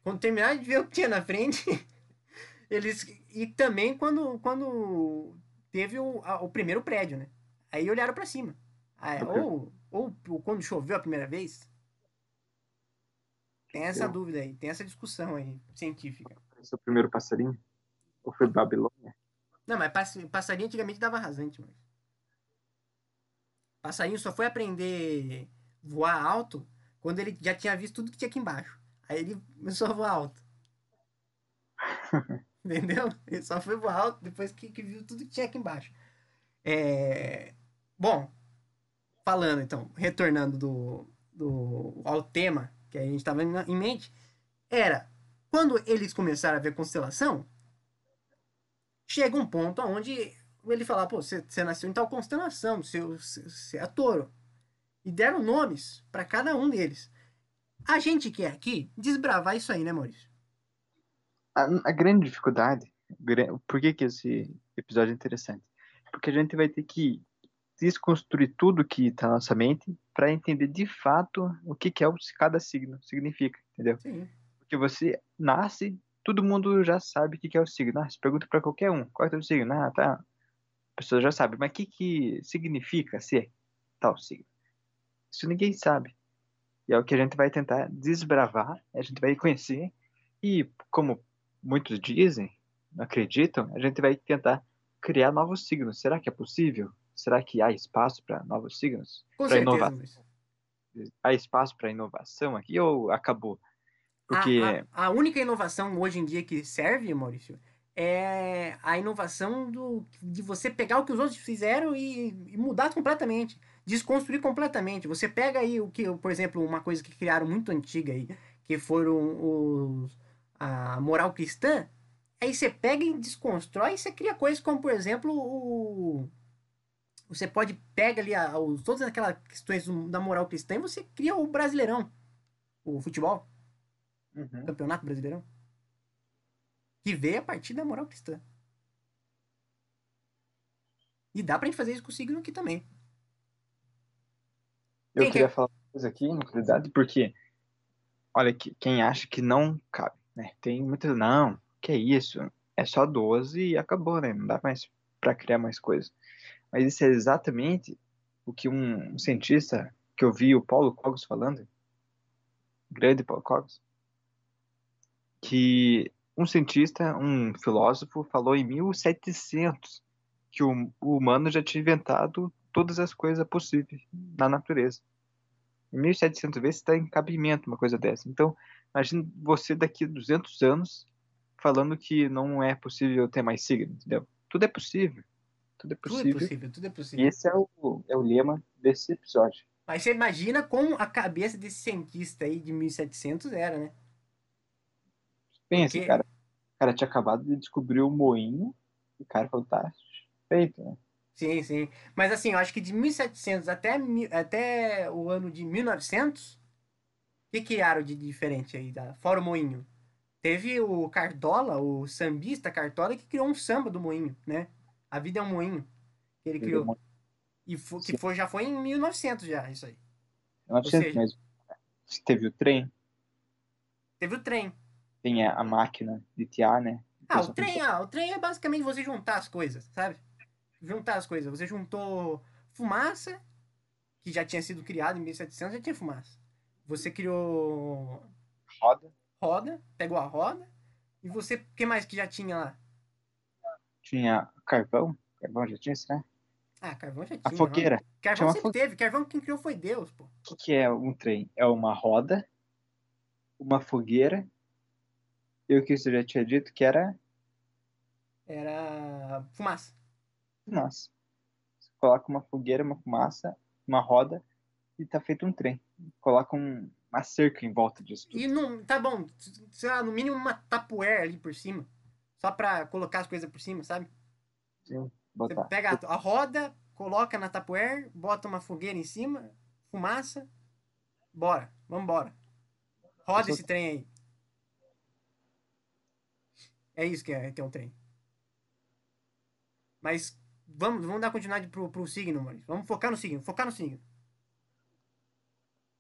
Quando terminaram de ver o que tinha na frente, [laughs] eles. E também quando, quando teve o, a, o primeiro prédio, né? Aí olharam para cima. Aí, ou, ou, ou quando choveu a primeira vez. Tem essa Eu... dúvida aí, tem essa discussão aí, científica. O primeiro passarinho? Ou foi Babilônia? Não, mas passarinho antigamente dava rasante, mas. Passarinho só foi aprender voar alto quando ele já tinha visto tudo que tinha aqui embaixo. Aí ele começou a voar alto. [laughs] Entendeu? Ele só foi voar alto depois que, que viu tudo que tinha aqui embaixo. É... Bom, falando então, retornando do, do, ao tema que a gente estava em mente, era quando eles começaram a ver constelação, chega um ponto onde ele fala, pô, você, nasceu em tal constelação, você, é touro. E deram nomes para cada um deles. A gente quer aqui desbravar isso aí, né, Maurício? A, a grande dificuldade, por que, que esse episódio é interessante? Porque a gente vai ter que desconstruir tudo que está na nossa mente para entender de fato o que, que é o cada signo significa, entendeu? Sim. Porque você nasce, todo mundo já sabe o que, que é o signo. Ah, você pergunta para qualquer um, qual é o signo? Ah, tá. A pessoa já sabe, mas o que, que significa ser tal signo? Isso ninguém sabe. E é o que a gente vai tentar desbravar, a gente vai conhecer, e como muitos dizem, acreditam, a gente vai tentar criar novos signos. Será que é possível? Será que há espaço para novos signos? Para inovação? Há espaço para inovação aqui ou acabou? Porque a, a, a, única inovação hoje em dia que serve, Maurício, é a inovação do, de você pegar o que os outros fizeram e, e mudar completamente, desconstruir completamente. Você pega aí o que, por exemplo, uma coisa que criaram muito antiga aí, que foram os a moral cristã, aí você pega e desconstrói e você cria coisas como, por exemplo, o você pode pega ali a, todas aquelas questões da moral cristã e você cria o Brasileirão, o futebol, uhum. campeonato brasileirão, que veio a partir da moral cristã. E dá pra gente fazer isso com o signo aqui também. Eu quem queria quer... falar uma coisa aqui, na verdade, porque olha que quem acha que não cabe, né? Tem muitas não, que é isso? É só 12 e acabou, né? Não dá mais para criar mais coisas. Mas isso é exatamente o que um cientista que eu vi o Paulo Cogos falando, grande Paulo Cogos, que um cientista, um filósofo, falou em 1700 que o, o humano já tinha inventado todas as coisas possíveis na natureza. Em 1700 vezes está em cabimento uma coisa dessa. Então, imagine você daqui a 200 anos falando que não é possível ter mais signo, entendeu? Tudo é possível. Tudo é possível. Tudo é possível, tudo é possível. E esse é o, é o lema desse episódio. Mas você imagina como a cabeça desse cientista aí de 1700 era, né? Pensa, Porque... cara. O cara tinha acabado de descobrir o moinho e o cara tá feito, né? Sim, sim. Mas assim, eu acho que de 1700 até, até o ano de 1900, o que criaram de diferente aí, da, fora o moinho? Teve o Cartola, o sambista Cartola, que criou um samba do moinho, né? A Vida é um Moinho, que ele criou. E foi, que foi, já foi em 1900 já, isso aí. 1900, seja, mas teve o trem. Teve o trem. Tem a, a máquina de tiar, né? Ah, o trem, ah, o trem é basicamente você juntar as coisas, sabe? Juntar as coisas. Você juntou fumaça, que já tinha sido criado em 1700, já tinha fumaça. Você criou... Roda. Roda, pegou a roda. E você, o que mais que já tinha lá? Tinha carvão. Carvão já tinha, será? Ah, carvão já tinha. A fogueira. Não. Carvão sempre fo... teve. Carvão quem criou foi Deus, pô. O que, que é um trem? É uma roda, uma fogueira. E o que você já tinha dito que era? Era fumaça. Fumaça. Você coloca uma fogueira, uma fumaça, uma roda e tá feito um trem. Coloca um, uma cerca em volta disso. Tudo. E não, tá bom, sei lá, no mínimo uma tapoeira ali por cima. Só pra colocar as coisas por cima, sabe? Sim, botar. Você pega a, a roda, coloca na tapoeira, bota uma fogueira em cima, fumaça, bora, vamos embora. Roda esse trem aí. É isso que é, que é um trem. Mas vamos, vamos dar continuidade pro, pro signo, Maurício. Vamos focar no signo, focar no signo.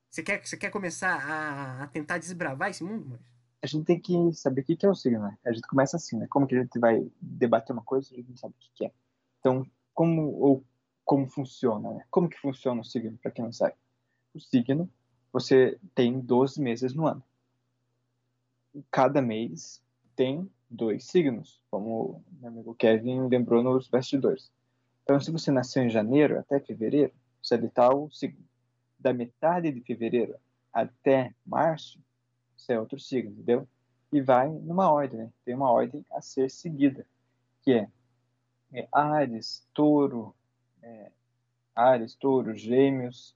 Você quer, você quer começar a, a tentar desbravar esse mundo, Maurício? A gente tem que saber o que é o signo, né? A gente começa assim, né? Como que a gente vai debater uma coisa, a gente não sabe o que é. Então, como ou como funciona, né? Como que funciona o signo, para quem não sabe? O signo, você tem 12 meses no ano. Cada mês tem dois signos, como meu amigo Kevin lembrou nos bastidores. Então, se você nasceu em janeiro até fevereiro, você é está o signo. Da metade de fevereiro até março, você é outro signo, entendeu? E vai numa ordem, né? Tem uma ordem a ser seguida, que é, é Ares, Touro, é, Ares, Touro, Gêmeos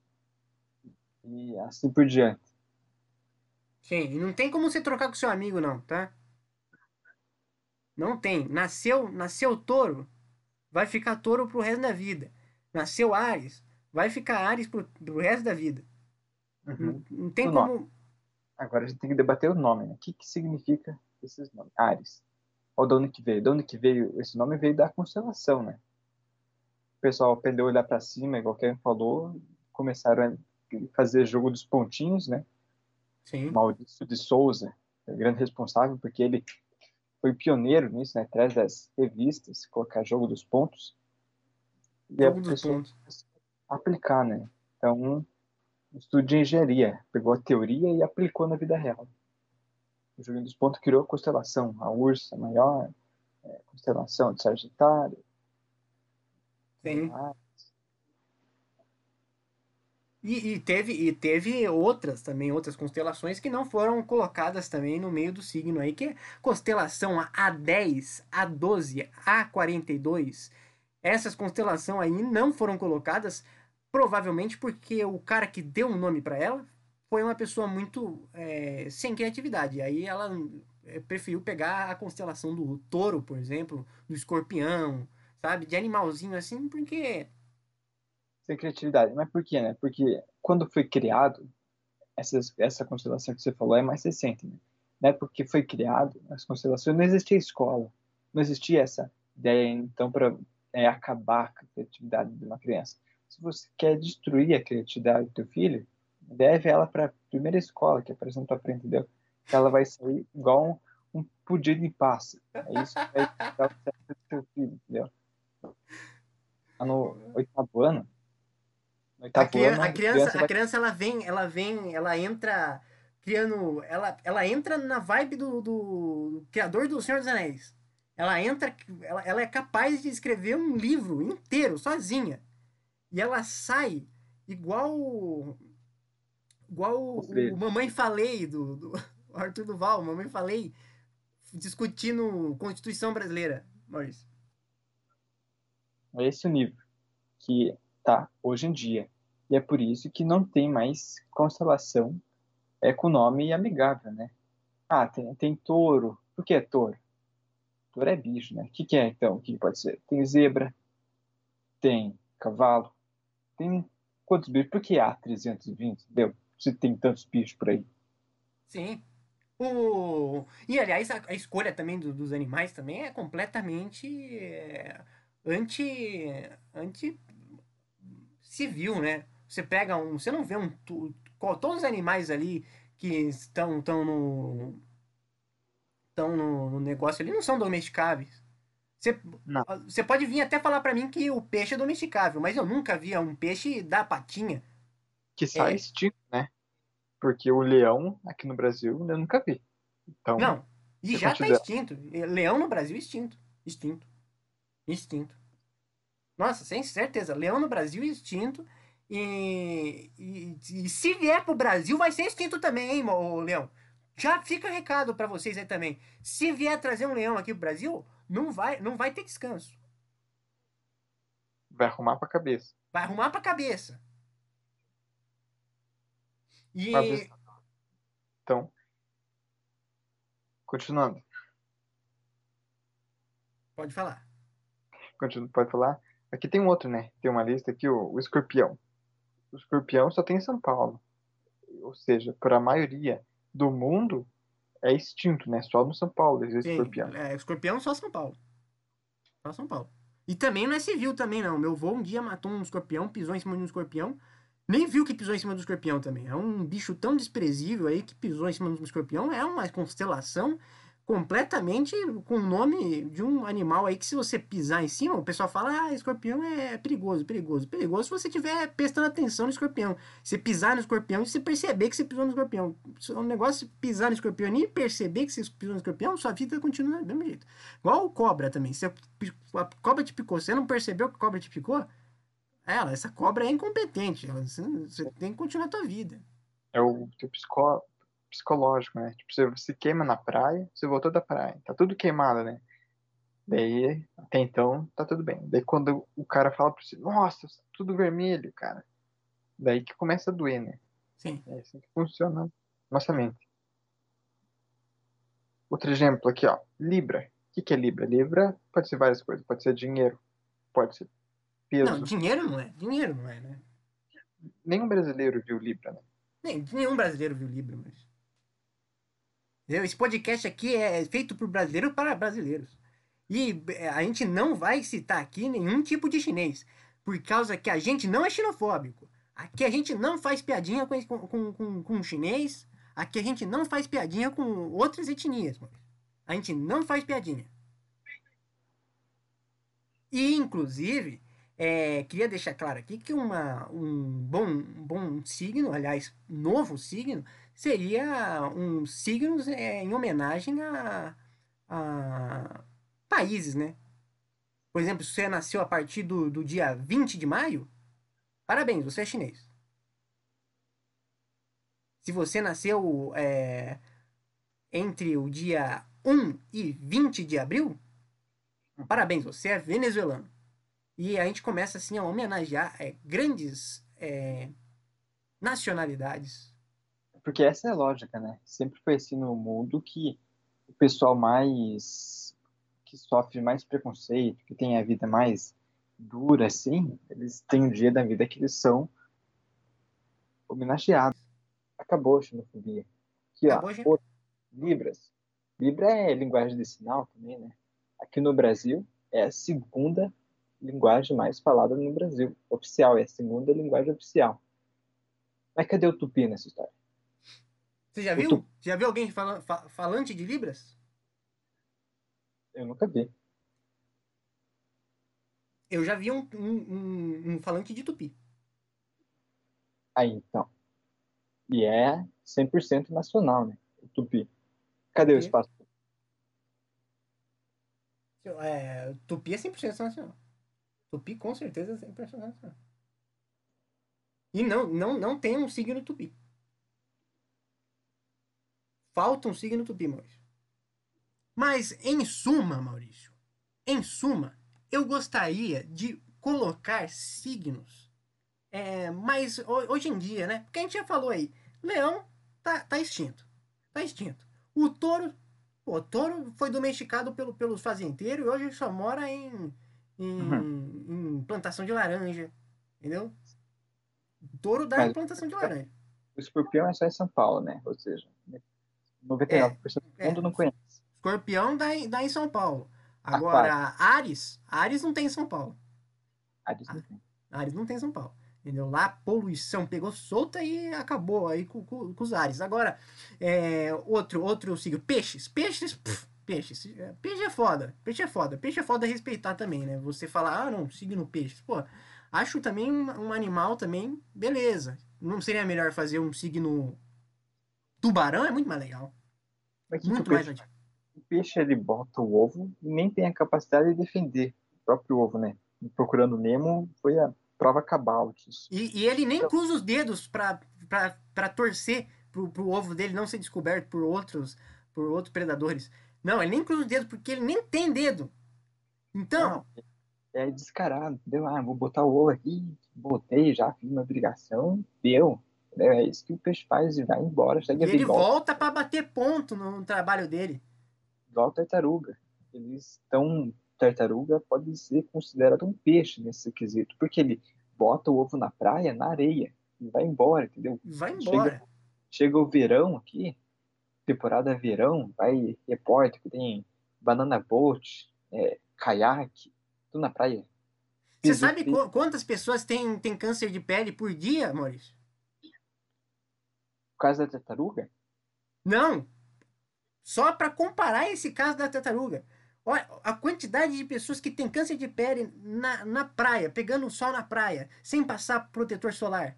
e assim por diante. Sim, e não tem como você trocar com seu amigo, não, tá? Não tem. Nasceu, nasceu touro, vai ficar touro pro resto da vida. Nasceu Ares, vai ficar Ares pro, pro resto da vida. Uhum. Não, não, tem como. Agora a gente tem que debater o nome, né? O que, que significa esses nomes? Ares. Ou de onde que veio? De onde que veio? Esse nome veio da constelação, né? O pessoal aprendeu a olhar para cima, igual quem falou, começaram a fazer jogo dos pontinhos, né? Sim. Maurício de Souza, é o grande responsável, porque ele foi pioneiro nisso, né? Atrás das revistas, colocar jogo dos pontos. E jogo dos pontos. Aplicar, né? Então, estudo de engenharia, pegou a teoria e aplicou na vida real. O jogo dos pontos criou a constelação, a Ursa Maior, é, constelação de Sagitário. Sim. E, e, teve, e teve outras também, outras constelações que não foram colocadas também no meio do signo aí, que é constelação A10, A12, A42. Essas constelações aí não foram colocadas, provavelmente porque o cara que deu um nome para ela foi uma pessoa muito é, sem criatividade. Aí ela é, preferiu pegar a constelação do touro, por exemplo, do escorpião, sabe? De animalzinho assim, porque sem criatividade. Mas por quê, né? Porque quando foi criado, essa, essa constelação que você falou é mais recente, né? Na época que foi criado, as constelações, não existia escola, não existia essa ideia, então, para é, acabar com a criatividade de uma criança. Se você quer destruir a criatividade do teu filho, deve ela para a primeira escola que apresenta é para frente, entendeu? Ela vai sair igual um, um pudim de passa. É isso que vai dar o certo do teu filho, entendeu? No oitavo ano, Tá a, criança, a, criança, a criança, ela vem, ela vem, ela entra criando, ela, ela entra na vibe do, do, criador do Senhor dos Anéis. Ela entra, ela, ela é capaz de escrever um livro inteiro sozinha. E ela sai igual igual o, o Mamãe Falei do, do [laughs] Arthur Duval, Mamãe Falei discutindo Constituição Brasileira, Maurício. É esse o nível que tá hoje em dia. E é por isso que não tem mais constelação é com nome amigável, né? Ah, tem, tem touro. Por que é touro? Touro é bicho, né? O que, que é então? O que pode ser? Tem zebra, tem cavalo, tem quantos bichos? Por que há 320? Deu? Se tem tantos bichos por aí. Sim. O... E aliás, a, a escolha também do, dos animais também é completamente é, anti, anti civil, né? Você pega um. Você não vê um. Todos os animais ali que estão, estão no. estão no, no negócio ali não são domesticáveis. Você, não. você pode vir até falar para mim que o peixe é domesticável, mas eu nunca vi um peixe dar patinha. Que sai é. extinto, né? Porque o leão aqui no Brasil eu nunca vi. Então, não, e já está extinto. Leão no Brasil extinto. Extinto. Extinto. Nossa, sem certeza. Leão no Brasil extinto. E, e, e se vier pro Brasil, vai ser extinto também, hein, Leão? Já fica recado para vocês aí também. Se vier trazer um leão aqui pro Brasil, não vai, não vai ter descanso. Vai arrumar pra cabeça. Vai arrumar pra cabeça. E... Então, continuando. Pode falar. Continua, pode falar. Aqui tem um outro, né? Tem uma lista aqui, o, o escorpião. O escorpião só tem em São Paulo. Ou seja, para a maioria do mundo é extinto, né? Só no São Paulo existe Sim, escorpião. É, escorpião só São Paulo. Só São Paulo. E também não é civil também, não. Meu avô um dia matou um escorpião, pisou em cima de um escorpião. Nem viu que pisou em cima do escorpião também. É um bicho tão desprezível aí que pisou em cima do escorpião. É uma constelação completamente com o nome de um animal aí que se você pisar em cima, o pessoal fala, ah, escorpião é perigoso, perigoso. Perigoso se você estiver prestando atenção no escorpião. Você pisar no escorpião e você perceber que você pisou no escorpião. O negócio de pisar no escorpião e perceber que você pisou no escorpião, sua vida continua do mesmo jeito. Igual cobra também. Se a cobra te picou, você não percebeu que a cobra te picou? Ela, essa cobra é incompetente. Ela, você, tem que continuar a tua vida. É o teu psicó psicológico, né? Tipo, você se queima na praia, você voltou da praia, tá tudo queimado, né? Daí, até então, tá tudo bem. Daí quando o cara fala pra você, nossa, tudo vermelho, cara. Daí que começa a doer, né? Sim. É assim que funciona nossa mente. Outro exemplo aqui, ó. Libra. O que, que é Libra? Libra pode ser várias coisas. Pode ser dinheiro, pode ser peso. Não, dinheiro não é. Dinheiro não é, né? Nenhum brasileiro viu Libra, né? Nem, nenhum brasileiro viu Libra, mas. Esse podcast aqui é feito por brasileiros para brasileiros. E é, a gente não vai citar aqui nenhum tipo de chinês, por causa que a gente não é xenofóbico. Aqui a gente não faz piadinha com, com, com, com chinês, aqui a gente não faz piadinha com outras etnias. A gente não faz piadinha. E, inclusive, é, queria deixar claro aqui que uma, um, bom, um bom signo, aliás, novo signo, seria um signo é, em homenagem a, a, países, né? Por exemplo, se você nasceu a partir do, do dia 20 de maio, parabéns, você é chinês. Se você nasceu é, entre o dia 1 e 20 de abril, parabéns, você é venezuelano. E a gente começa assim a homenagear é, grandes nacionalidades. Porque essa é a lógica, né? Sempre foi assim no mundo que o pessoal mais que sofre mais preconceito, que tem a vida mais dura, assim, eles têm um dia da vida que eles são homenageados. Acabou a xenofobia. Aqui, Acabou, ó, Libras. Libra é linguagem de sinal também, né? Aqui no Brasil é a segunda linguagem mais falada no Brasil. Oficial, é a segunda linguagem oficial. Mas cadê o tupi nessa história? Você já viu? Tu... Já viu alguém fala, fa, falante de Libras? Eu nunca vi. Eu já vi um, um, um, um falante de tupi. Aí, então. E é 100% nacional, né? O tupi. Cadê tupi? o espaço? É, tupi é 100% nacional. Tupi com certeza é impressionante. E não, não, não tem um signo tupi. Falta um signo tupi, Maurício. Mas, em suma, Maurício, em suma, eu gostaria de colocar signos é, mas hoje em dia, né? Porque a gente já falou aí, leão tá, tá extinto. Tá extinto. O touro, pô, o touro foi domesticado pelo, pelos fazendeiros e hoje só mora em em, uhum. em plantação de laranja, entendeu? Touro dá Mas, em plantação de laranja. O escorpião é só em São Paulo, né? Ou seja, 99% é, do mundo é. não conhece. Escorpião dá em, dá em São Paulo. Agora, Ares, Ares não tem em São Paulo. Ares não tem. Ares não tem em São Paulo. Entendeu? Lá a poluição pegou solta e acabou aí com, com, com os Ares. Agora, é, outro, outro signo, peixes. Peixes, pff, Peixe. Peixe é foda. Peixe é foda. Peixe é foda respeitar também, né? Você falar, ah, não, signo peixe. Pô, acho também um, um animal também, beleza. Não seria melhor fazer um signo tubarão? É muito mais legal. muito mais peixe, O peixe, ele bota o ovo e nem tem a capacidade de defender o próprio ovo, né? Procurando Nemo foi a prova cabal disso. E, e ele nem então... cruza os dedos pra torcer pro, pro ovo dele não ser descoberto por outros, por outros predadores. Não, ele nem cruza os dedos porque ele nem tem dedo. Então. Não, é descarado, entendeu? Ah, vou botar o ovo aqui, botei já, fiz uma obrigação, deu. É isso que o peixe faz e vai embora. Chega e ele volta para bater ponto no trabalho dele. Igual tartaruga. Eles estão. Tartaruga pode ser considerado um peixe nesse quesito, porque ele bota o ovo na praia, na areia, e vai embora, entendeu? Vai embora. Chega, chega o verão aqui, temporada verão, vai repórter que tem banana boat, é, caiaque, tudo na praia. Você sabe qu quantas pessoas têm, têm câncer de pele por dia, Maurício? Por causa da tartaruga? Não. Só para comparar esse caso da tartaruga. Olha a quantidade de pessoas que têm câncer de pele na, na praia, pegando o sol na praia, sem passar protetor solar.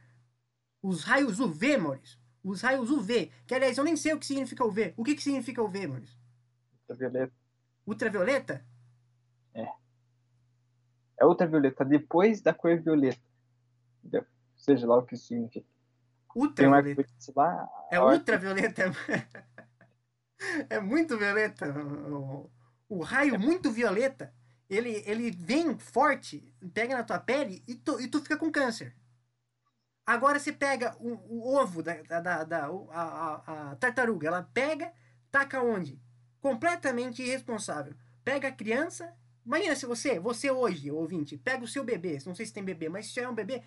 Os raios UV, Maurício. Os raios UV. Que, aliás, eu nem sei o que significa UV. O que, que significa UV, Maurício? Ultravioleta. Ultravioleta? É. É ultravioleta depois da cor violeta. Seja lá o que significa. Ultravioleta. Lá, é ultravioleta. [laughs] é muito violeta. O raio muito violeta, ele, ele vem forte, pega na tua pele e tu, e tu fica com câncer. Agora você pega o, o ovo da, da, da, a, a, a, tartaruga, ela pega, taca onde? Completamente irresponsável. Pega a criança. Imagina se você, você hoje, ouvinte, pega o seu bebê, não sei se tem bebê, mas se é um bebê,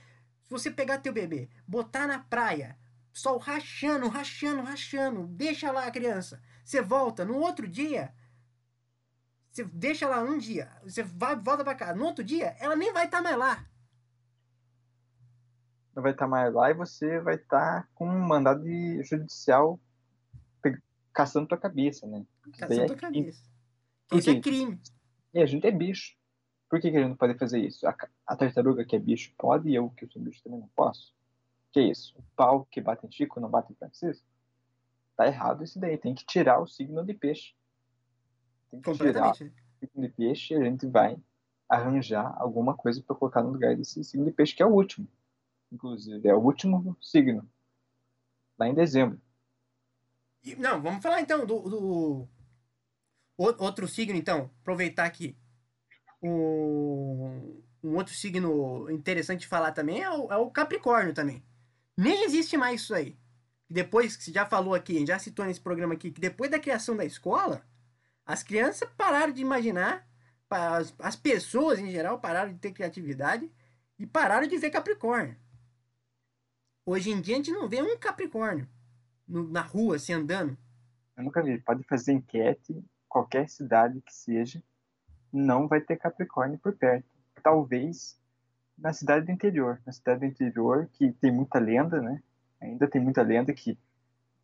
você pegar teu bebê, botar na praia, sol rachando, rachando, rachando, deixa lá a criança. Você volta no outro dia, você deixa ela um dia, você vai, volta para casa. No outro dia, ela nem vai estar tá mais lá. Não vai estar tá mais lá e você vai estar tá com um mandado de judicial caçando tua cabeça, né? Caçando é tua cabeça. Isso é crime. E a gente é bicho. Por que, que a gente não pode fazer isso? A, a, tartaruga que é bicho pode e eu que sou bicho também não posso? Que é isso? O pau que bate em Chico não bate em Francisco? Tá errado isso daí. Tem que tirar o signo de peixe tem que tirar o signo de peixe e a gente vai arranjar alguma coisa para colocar no lugar desse signo de peixe, que é o último. Inclusive, é o último signo. Lá em dezembro. Não, vamos falar então do, do... outro signo, então. Aproveitar aqui. Um, um outro signo interessante de falar também é o, é o Capricórnio também. Nem existe mais isso aí. Depois que já falou aqui, já citou nesse programa aqui, que depois da criação da escola, as crianças pararam de imaginar, as, as pessoas em geral pararam de ter criatividade e pararam de ver Capricórnio. Hoje em dia a gente não vê um Capricórnio no, na rua, assim, andando. Eu nunca vi. Pode fazer enquete, qualquer cidade que seja, não vai ter Capricórnio por perto. Talvez na cidade do interior. Na cidade do interior, que tem muita lenda, né? Ainda tem muita lenda que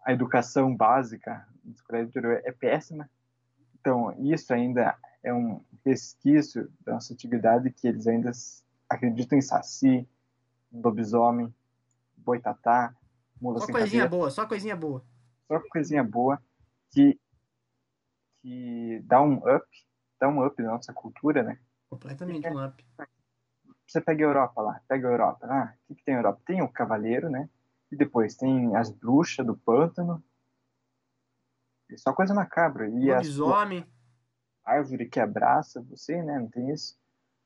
a educação básica no colégio interior é péssima. Então, isso ainda é um resquício da nossa antiguidade que eles ainda acreditam em saci, em lobisomem, boitatá, mula só sem coisinha cabeça. boa, só coisinha boa. Só coisinha boa que, que dá um up, dá um up na nossa cultura, né? Completamente é, um up. Você pega a Europa lá, pega a Europa, ah, o que, que tem a Europa? Tem o cavaleiro, né? E depois tem as bruxas do pântano, é só coisa macabra. E Lobisomem. A árvore que abraça você, né? Não tem isso?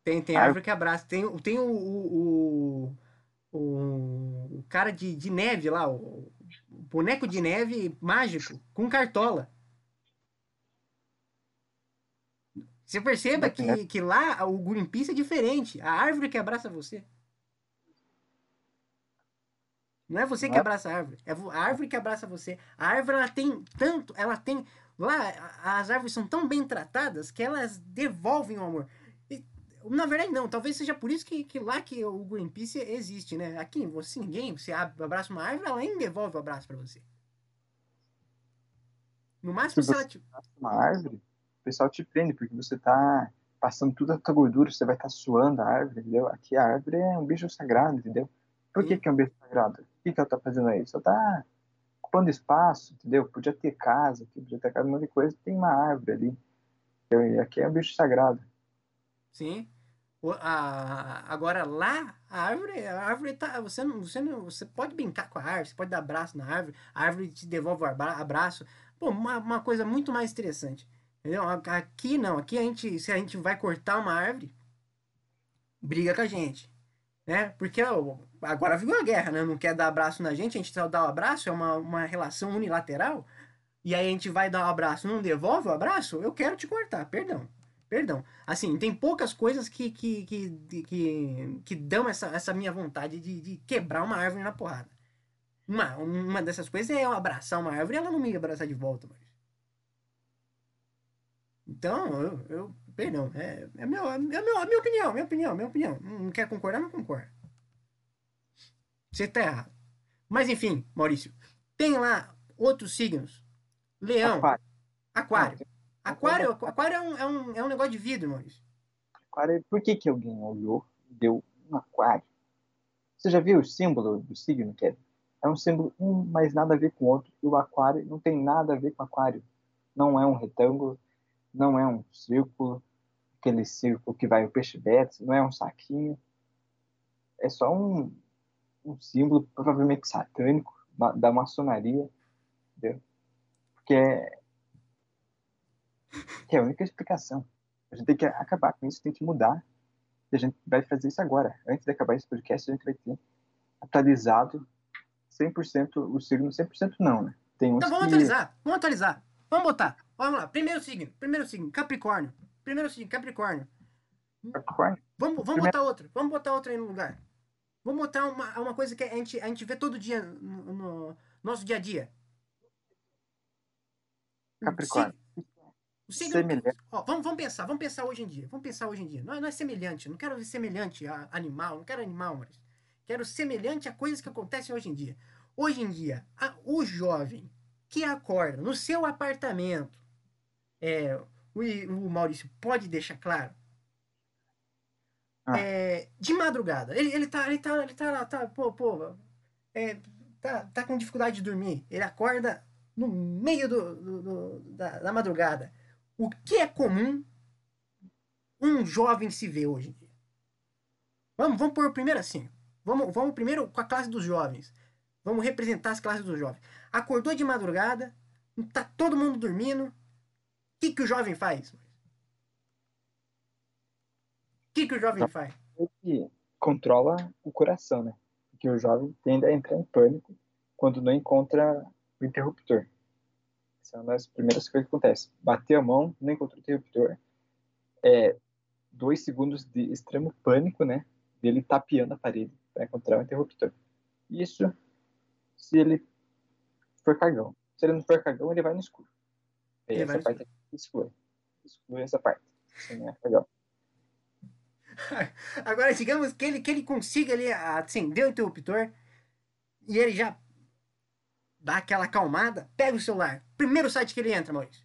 Tem, tem árvore, árvore que abraça. Tem, tem o, o, o, o cara de, de neve lá, o, o boneco de neve mágico, com cartola. Você perceba que, que lá o Greenpeace é diferente. A árvore que abraça você. Não é você que abraça a árvore, é a árvore que abraça você. A árvore ela tem tanto, ela tem lá as árvores são tão bem tratadas que elas devolvem o amor. E, na verdade não, talvez seja por isso que, que lá que o Greenpeace existe, né? Aqui você ninguém, você abraça uma árvore, ela nem devolve o abraço para você. No máximo se, se ela te... uma árvore, o pessoal te prende porque você tá passando toda a tua gordura, você vai estar tá suando a árvore, entendeu? Aqui a árvore é um bicho sagrado, entendeu? Por que, que é um bicho sagrado? O que, que ela tá fazendo aí? Só tá ocupando espaço, entendeu? Podia ter casa aqui, podia ter casa, um monte de coisa, tem uma árvore ali. E aqui é um bicho sagrado. Sim. O, a, agora lá, a árvore, a árvore tá. Você não, você. Você pode brincar com a árvore, você pode dar abraço na árvore, a árvore te devolve o abraço. Pô, uma, uma coisa muito mais interessante. Entendeu? Aqui não, aqui a gente, se a gente vai cortar uma árvore, briga com a gente né? Porque agora viu a guerra, né? Não quer dar abraço na gente, a gente só dá o um abraço, é uma, uma relação unilateral. E aí a gente vai dar um abraço, não devolve o abraço, eu quero te cortar, perdão. Perdão. Assim, tem poucas coisas que, que, que, que, que dão essa, essa minha vontade de, de quebrar uma árvore na porrada. Uma, uma dessas coisas é eu abraçar uma árvore e ela não me abraçar de volta. Mas... Então, eu, eu Perdão. É, é, meu, é, meu, é minha opinião, minha opinião, minha opinião. Não quer concordar, não concorda. Você tá errado. Mas enfim, Maurício. Tem lá outros signos. Leão. Aquário. Aquário. Aquário, aquário é, um, é, um, é um negócio de vidro, Maurício. Aquário, por que, que alguém olhou e deu um aquário? Você já viu o símbolo do signo, Kevin? É um símbolo um, mas nada a ver com o outro. E o aquário não tem nada a ver com aquário. Não é um retângulo, não é um círculo, aquele círculo que vai o peixe beta, não é um saquinho. É só um, um símbolo provavelmente satânico da maçonaria, entendeu? Porque é, que é a única explicação. A gente tem que acabar com isso, tem que mudar. E a gente vai fazer isso agora. Antes de acabar esse podcast, a gente vai ter atualizado 100% o signo, 100% não, né? Tem então vamos que... atualizar, vamos atualizar. Vamos botar. Vamos lá. Primeiro signo, primeiro signo, Capricórnio. Primeiro signo, Capricórnio. Capricórnio? Vamos, vamos primeiro... botar outro. Vamos botar outro aí no lugar. Vamos botar uma, uma coisa que a gente, a gente vê todo dia no, no nosso dia a dia. Capricórnio. O signo, semelhante. Ó, vamos, vamos pensar, vamos pensar hoje em dia. Vamos pensar hoje em dia. Não, não é semelhante, não quero ver semelhante a animal, não quero animal, mas quero semelhante a coisas que acontecem hoje em dia. Hoje em dia, a, o jovem que acorda no seu apartamento, é, o, o Maurício pode deixar claro, ah. é, de madrugada, ele, ele tá, ele tá, ele tá, tá pô, pô, é, tá, tá com dificuldade de dormir, ele acorda no meio do, do, do da, da madrugada o que é comum um jovem se ver hoje em dia? Vamos, vamos por primeiro assim. Vamos, vamos primeiro com a classe dos jovens. Vamos representar as classes dos jovens. Acordou de madrugada, tá todo mundo dormindo. O que, que o jovem faz? O que, que o jovem faz? Ele controla o coração, né? Porque o jovem tende a entrar em pânico quando não encontra o interruptor. Essa é uma das primeiras coisas que acontece. Bater a mão, não encontrou o interruptor. É, dois segundos de extremo pânico, né? Dele tapeando a parede para encontrar o interruptor. Isso se ele for cagão. Se ele não for cagão, ele vai no escuro. E essa parte escuro. Escura. Escura essa parte. É cagão. [laughs] Agora, digamos que ele, que ele consiga ali acender o interruptor e ele já dá aquela acalmada, pega o celular. Primeiro site que ele entra, Maurício.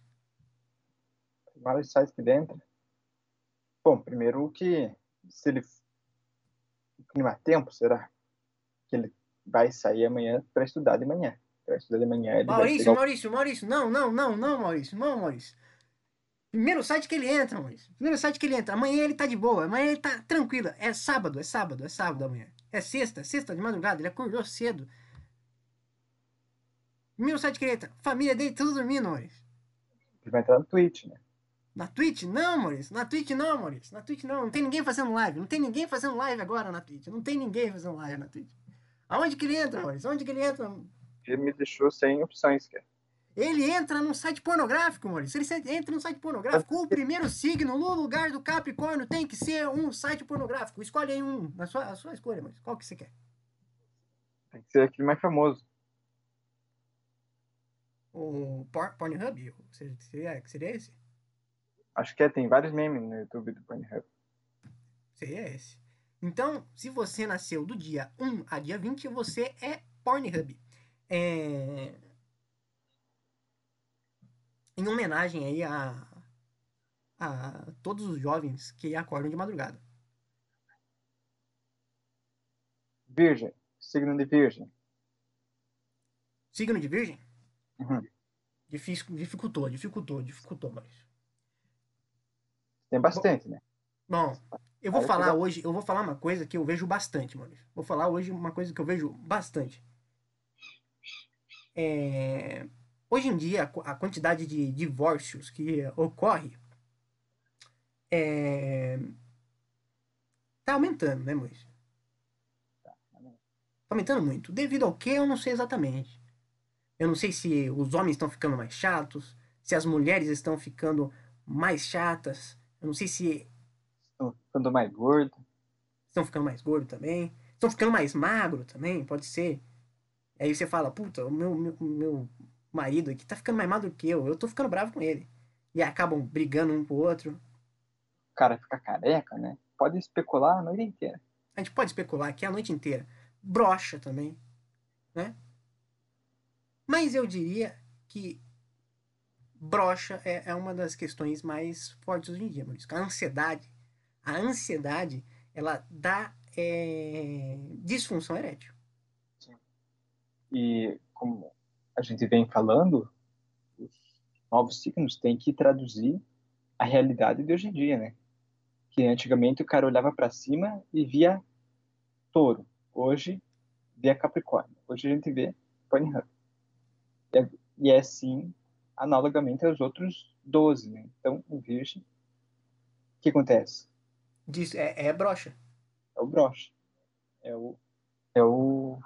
Primeiro site que ele entra? Bom, primeiro que, se ele clima tempo, será que ele vai sair amanhã para estudar de manhã? Para estudar de manhã. Maurício, pegar... Maurício, Maurício, não, não, não, não, Maurício, não, Maurício. Primeiro site que ele entra, Maurício. Primeiro site que ele entra. Amanhã ele tá de boa. Amanhã ele tá tranquilo. É sábado, é sábado, é sábado amanhã. É sexta, sexta de madrugada. Ele acordou cedo. Meu site querida, família dele tudo dormindo, Maurício. Ele vai entrar no Twitch, né? Na Twitch? Não, Maurício. Na Twitch não, Maurício. Na Twitch não. Não tem ninguém fazendo live. Não tem ninguém fazendo live agora na Twitch. Não tem ninguém fazendo live na Twitch. Aonde que ele entra, Maurício? Aonde que ele entra? Ele me deixou sem opções, cara. Ele entra num site pornográfico, Maurício. Ele entra num site pornográfico. O primeiro signo no lugar do Capricórnio tem que ser um site pornográfico. Escolhe aí um. A sua, a sua escolha, Maurício. Qual que você quer? Tem que ser aquele mais famoso o Pornhub? Seria, seria esse? Acho que é, tem vários memes no YouTube do Pornhub. Seria esse. Então, se você nasceu do dia 1 a dia 20, você é Pornhub. É... Em homenagem aí a, a todos os jovens que acordam de madrugada. Virgem. Signo de Virgem. Signo de Virgem? Uhum. Dificultou, dificultou, dificultou, mas. Tem bastante, bom, né? Bom, eu vou falar hoje, eu vou falar uma coisa que eu vejo bastante, mano. Vou falar hoje uma coisa que eu vejo bastante. É, hoje em dia, a quantidade de divórcios que ocorre é, tá aumentando, né, Moisés? Tá, tá aumentando muito. Devido ao que, eu não sei exatamente. Eu não sei se os homens estão ficando mais chatos, se as mulheres estão ficando mais chatas. Eu não sei se. Estão ficando mais gordo. Estão ficando mais gordo também. Estão ficando mais magro também, pode ser. Aí você fala, puta, o meu, meu, meu marido aqui tá ficando mais magro que eu. Eu tô ficando bravo com ele. E acabam brigando um com o outro. cara fica careca, né? Pode especular a noite inteira. A gente pode especular aqui a noite inteira. Brocha também, né? Mas eu diria que brocha é, é uma das questões mais fortes hoje em dia, Maurício. A ansiedade, a ansiedade, ela dá é, disfunção erétil. Sim. E como a gente vem falando, os novos signos têm que traduzir a realidade de hoje em dia, né? Que antigamente o cara olhava para cima e via touro. Hoje via capricórnio. Hoje a gente vê pony E é, e é assim, analogamente aos outros 12, né? Então, o virgem, o que acontece? Diz, é, é brocha. É o brocha. É o, é o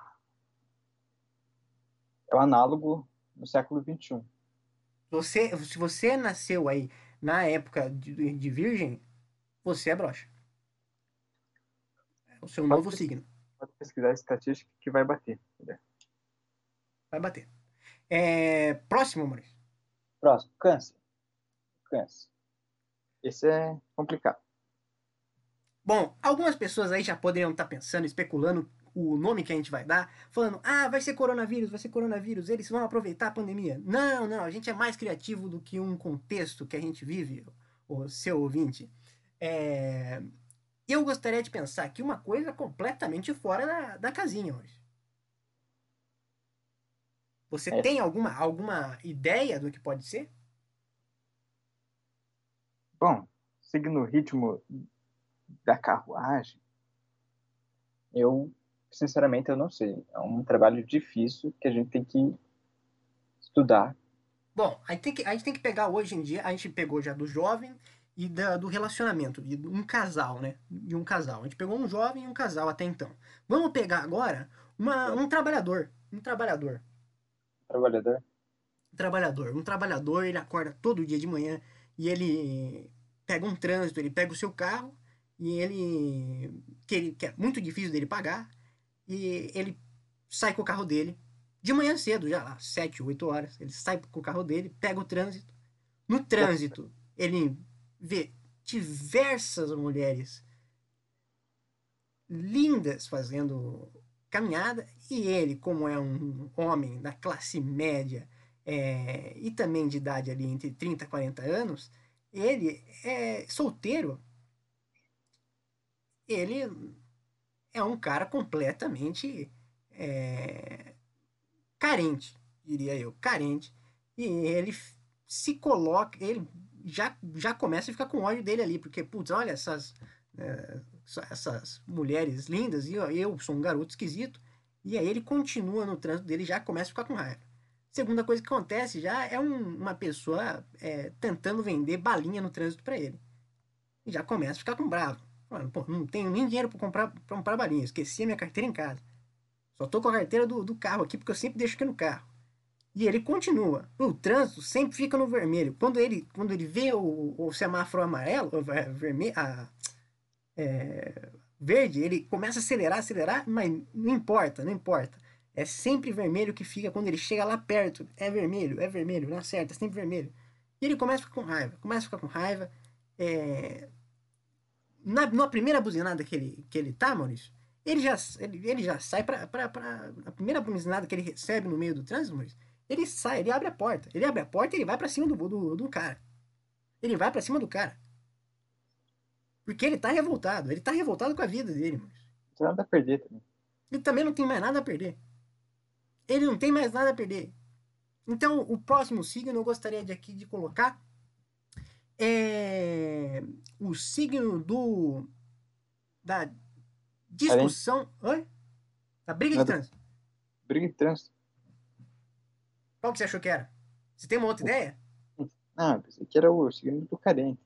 é o análogo no século XXI. Você, se você nasceu aí na época de, de virgem, você é brocha. É o seu pode novo signo. Pode pesquisar a estatística que vai bater. Vai bater. É, próximo, Maurício. Próximo, câncer. Câncer. Esse é complicado. Bom, algumas pessoas aí já poderiam estar pensando, especulando o nome que a gente vai dar, falando, ah, vai ser coronavírus, vai ser coronavírus, eles vão aproveitar a pandemia. Não, não, a gente é mais criativo do que um contexto que a gente vive, o seu ouvinte. É... Eu gostaria de pensar aqui uma coisa completamente fora da, da casinha hoje. Você é. tem alguma, alguma ideia do que pode ser? Bom, seguindo o ritmo da carruagem, eu sinceramente, eu não sei. É um trabalho difícil que a gente tem que estudar. Bom, a gente tem que, a gente tem que pegar hoje em dia, a gente pegou já do jovem e da, do relacionamento, de um casal, né? De um casal. A gente pegou um jovem e um casal até então. Vamos pegar agora uma, um trabalhador. Um trabalhador. Trabalhador? Um trabalhador. Um trabalhador, ele acorda todo dia de manhã e ele pega um trânsito, ele pega o seu carro e ele que, ele, que é muito difícil dele pagar e ele sai com o carro dele, de manhã cedo, já lá, 7, 8 horas. Ele sai com o carro dele, pega o trânsito. No trânsito, ele vê diversas mulheres lindas fazendo caminhada e ele, como é um homem da classe média é, e também de idade ali entre 30 e 40 anos, ele é solteiro. Ele é um cara completamente é, carente, diria eu, carente. E ele se coloca, ele já, já começa a ficar com ódio dele ali, porque, putz, olha essas, é, essas mulheres lindas e eu, sou um garoto esquisito. E aí ele continua no trânsito dele já começa a ficar com raiva. Segunda coisa que acontece já é um, uma pessoa é, tentando vender balinha no trânsito para ele. E já começa a ficar com bravo. Pô, não tenho nem dinheiro para comprar, pra comprar balinha. Esqueci a minha carteira em casa. Só tô com a carteira do, do carro aqui, porque eu sempre deixo aqui no carro. E ele continua. O trânsito sempre fica no vermelho. Quando ele, quando ele vê o, o semáforo amarelo, vermelho, a, é, verde, ele começa a acelerar, acelerar, mas não importa, não importa. É sempre vermelho que fica quando ele chega lá perto. É vermelho, é vermelho, não acerta, é sempre vermelho. E ele começa a ficar com raiva, começa a ficar com raiva. É, na, na primeira buzinada que ele, que ele tá, Maurício, ele já, ele, ele já sai pra. A primeira buzinada que ele recebe no meio do trânsito, Maurício, ele sai, ele abre a porta. Ele abre a porta e ele vai para cima do, do, do cara. Ele vai para cima do cara. Porque ele tá revoltado. Ele tá revoltado com a vida dele, Maurício. Não tem nada a perder também. Ele também não tem mais nada a perder. Ele não tem mais nada a perder. Então, o próximo signo eu gostaria de aqui de colocar é o signo do da discussão, oi? Da briga de trânsito. Briga de trânsito. Qual que você achou que era? Você tem uma outra ideia? Ah, pensei que era o signo do carente.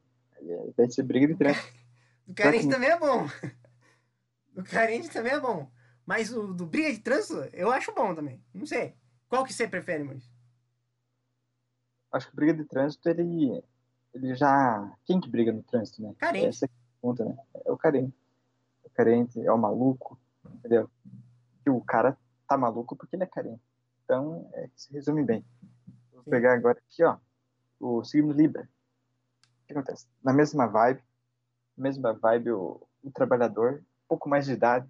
Deve ser briga de trânsito. [laughs] O carente também é bom. [laughs] O carente também é bom. Mas o do briga de trânsito, eu acho bom também. Não sei. Qual que você prefere, Maurício? Acho que o briga de trânsito, ele ele já. Quem que briga no trânsito, né? Carente. Essa é a pergunta, né? É o carente. O carente é o maluco, entendeu? E o cara tá maluco porque ele é carente. Então, é, se resume bem. Vou pegar agora aqui, ó, o signo Libra. O que acontece? Na mesma vibe, mesma vibe, o, o trabalhador, pouco mais de idade,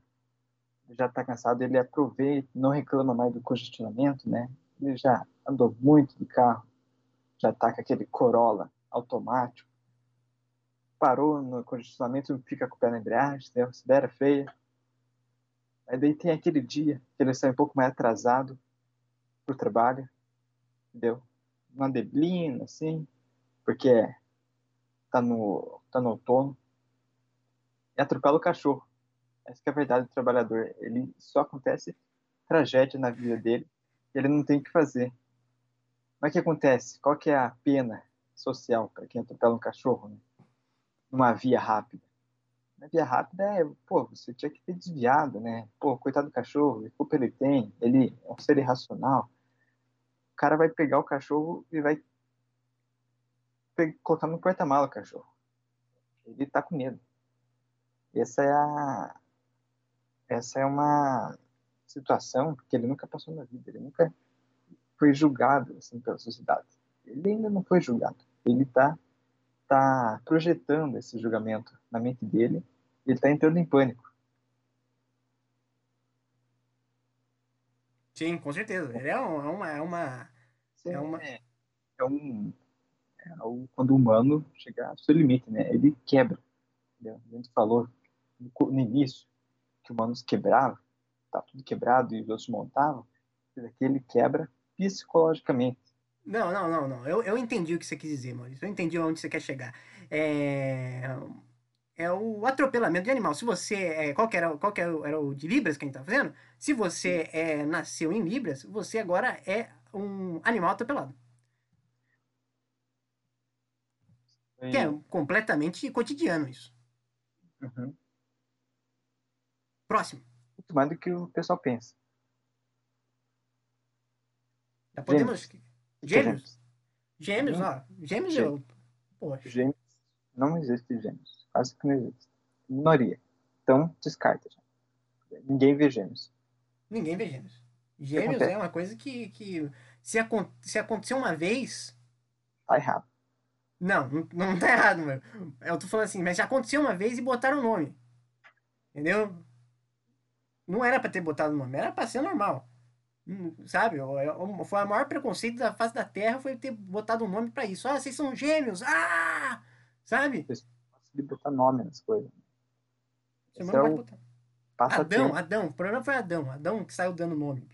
já está cansado, ele aproveita, não reclama mais do congestionamento, né? Ele já andou muito de carro, já está com aquele Corolla automático, parou no congestionamento, fica com o pé na embreagem, né? acelera feia. Aí daí tem aquele dia que ele sai um pouco mais atrasado pro trabalho, entendeu? Uma deblina, assim, porque tá no, tá no outono. E atropela o cachorro. Essa é a verdade do trabalhador. Ele só acontece tragédia na vida dele e ele não tem o que fazer. Mas o que acontece? Qual que é a pena social para quem atropela um cachorro? Né? Numa via rápida. Na via rápida é, pô, você tinha que ter desviado, né? Pô, coitado do cachorro, que culpa ele tem? Ele é um ser irracional. O cara vai pegar o cachorro e vai colocar no porta-mala o cachorro. Ele tá com medo. Essa é a essa é uma situação que ele nunca passou na vida, ele nunca foi julgado assim pela sociedade. Ele ainda não foi julgado. Ele está tá projetando esse julgamento na mente dele. E ele está entrando em pânico. Sim, com certeza. Ele é uma é uma Sim, é uma é, é um é quando o humano chega ao seu limite, né? Ele quebra. Entendeu? A gente falou no início que humanos quebravam, tá tudo quebrado e os outros montavam, aqui ele quebra psicologicamente. Não, não, não, não. Eu, eu entendi o que você quis dizer, Maurício. Eu entendi onde você quer chegar. É, é o atropelamento de animal. Se você. É, qual que era, qual que era, o de Libras que a gente tá fazendo? Se você é, nasceu em Libras, você agora é um animal atropelado. E... Que é completamente cotidiano isso. Uhum. Próximo. Muito mais do que o pessoal pensa. Já podemos. Gêmeos. Gêmeos, gêmeos ó. Gêmeos, gêmeos. eu. Poxa. Gêmeos. Não existe gêmeos. Quase que não existe. Minoria. Então, descarta. Já. Ninguém vê gêmeos. Ninguém vê gêmeos. Gêmeos é uma coisa que, que se, se acontecer uma vez. Tá errado. Não, não, não tá errado, meu. Eu tô falando assim, mas já aconteceu uma vez e botaram o nome. Entendeu? Não era para ter botado o nome, era para ser normal. Sabe? Foi o maior preconceito da face da Terra foi ter botado um nome para isso. Ah, vocês são gêmeos! Ah! Sabe? de botar nome nas coisas. Você não é pode botar. Adão, tempo. Adão. O problema foi Adão. Adão que saiu dando nome.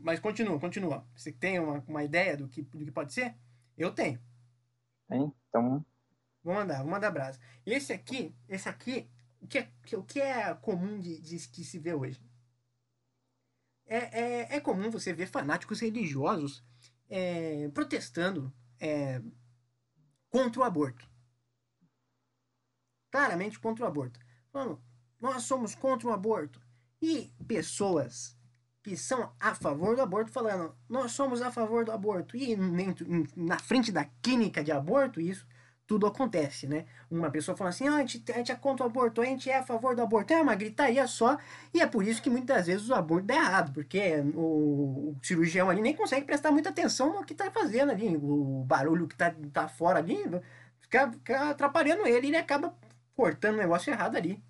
Mas continua, continua. Você tem uma, uma ideia do que, do que pode ser? Eu tenho. Tem? Então. Vou mandar, vou mandar brasa. Esse aqui, esse aqui o que é, o que é comum de, de, de se ver hoje? É, é, é, comum você ver fanáticos religiosos é, protestando é, contra o aborto. Claramente contra o aborto. Falando, nós somos contra o aborto. E pessoas que são a favor do aborto falando, nós somos a favor do aborto. E na frente da clínica de aborto, isso tudo acontece, né? Uma pessoa fala assim, ah, a, gente, a gente é contra o aborto, a gente é a favor do aborto. É uma gritaria só, e é por isso que muitas vezes o aborto dá errado, porque o, o cirurgião ali nem consegue prestar muita atenção no que está fazendo ali, o barulho que está tá fora ali, fica, fica atrapalhando ele, ele acaba cortando o negócio errado ali.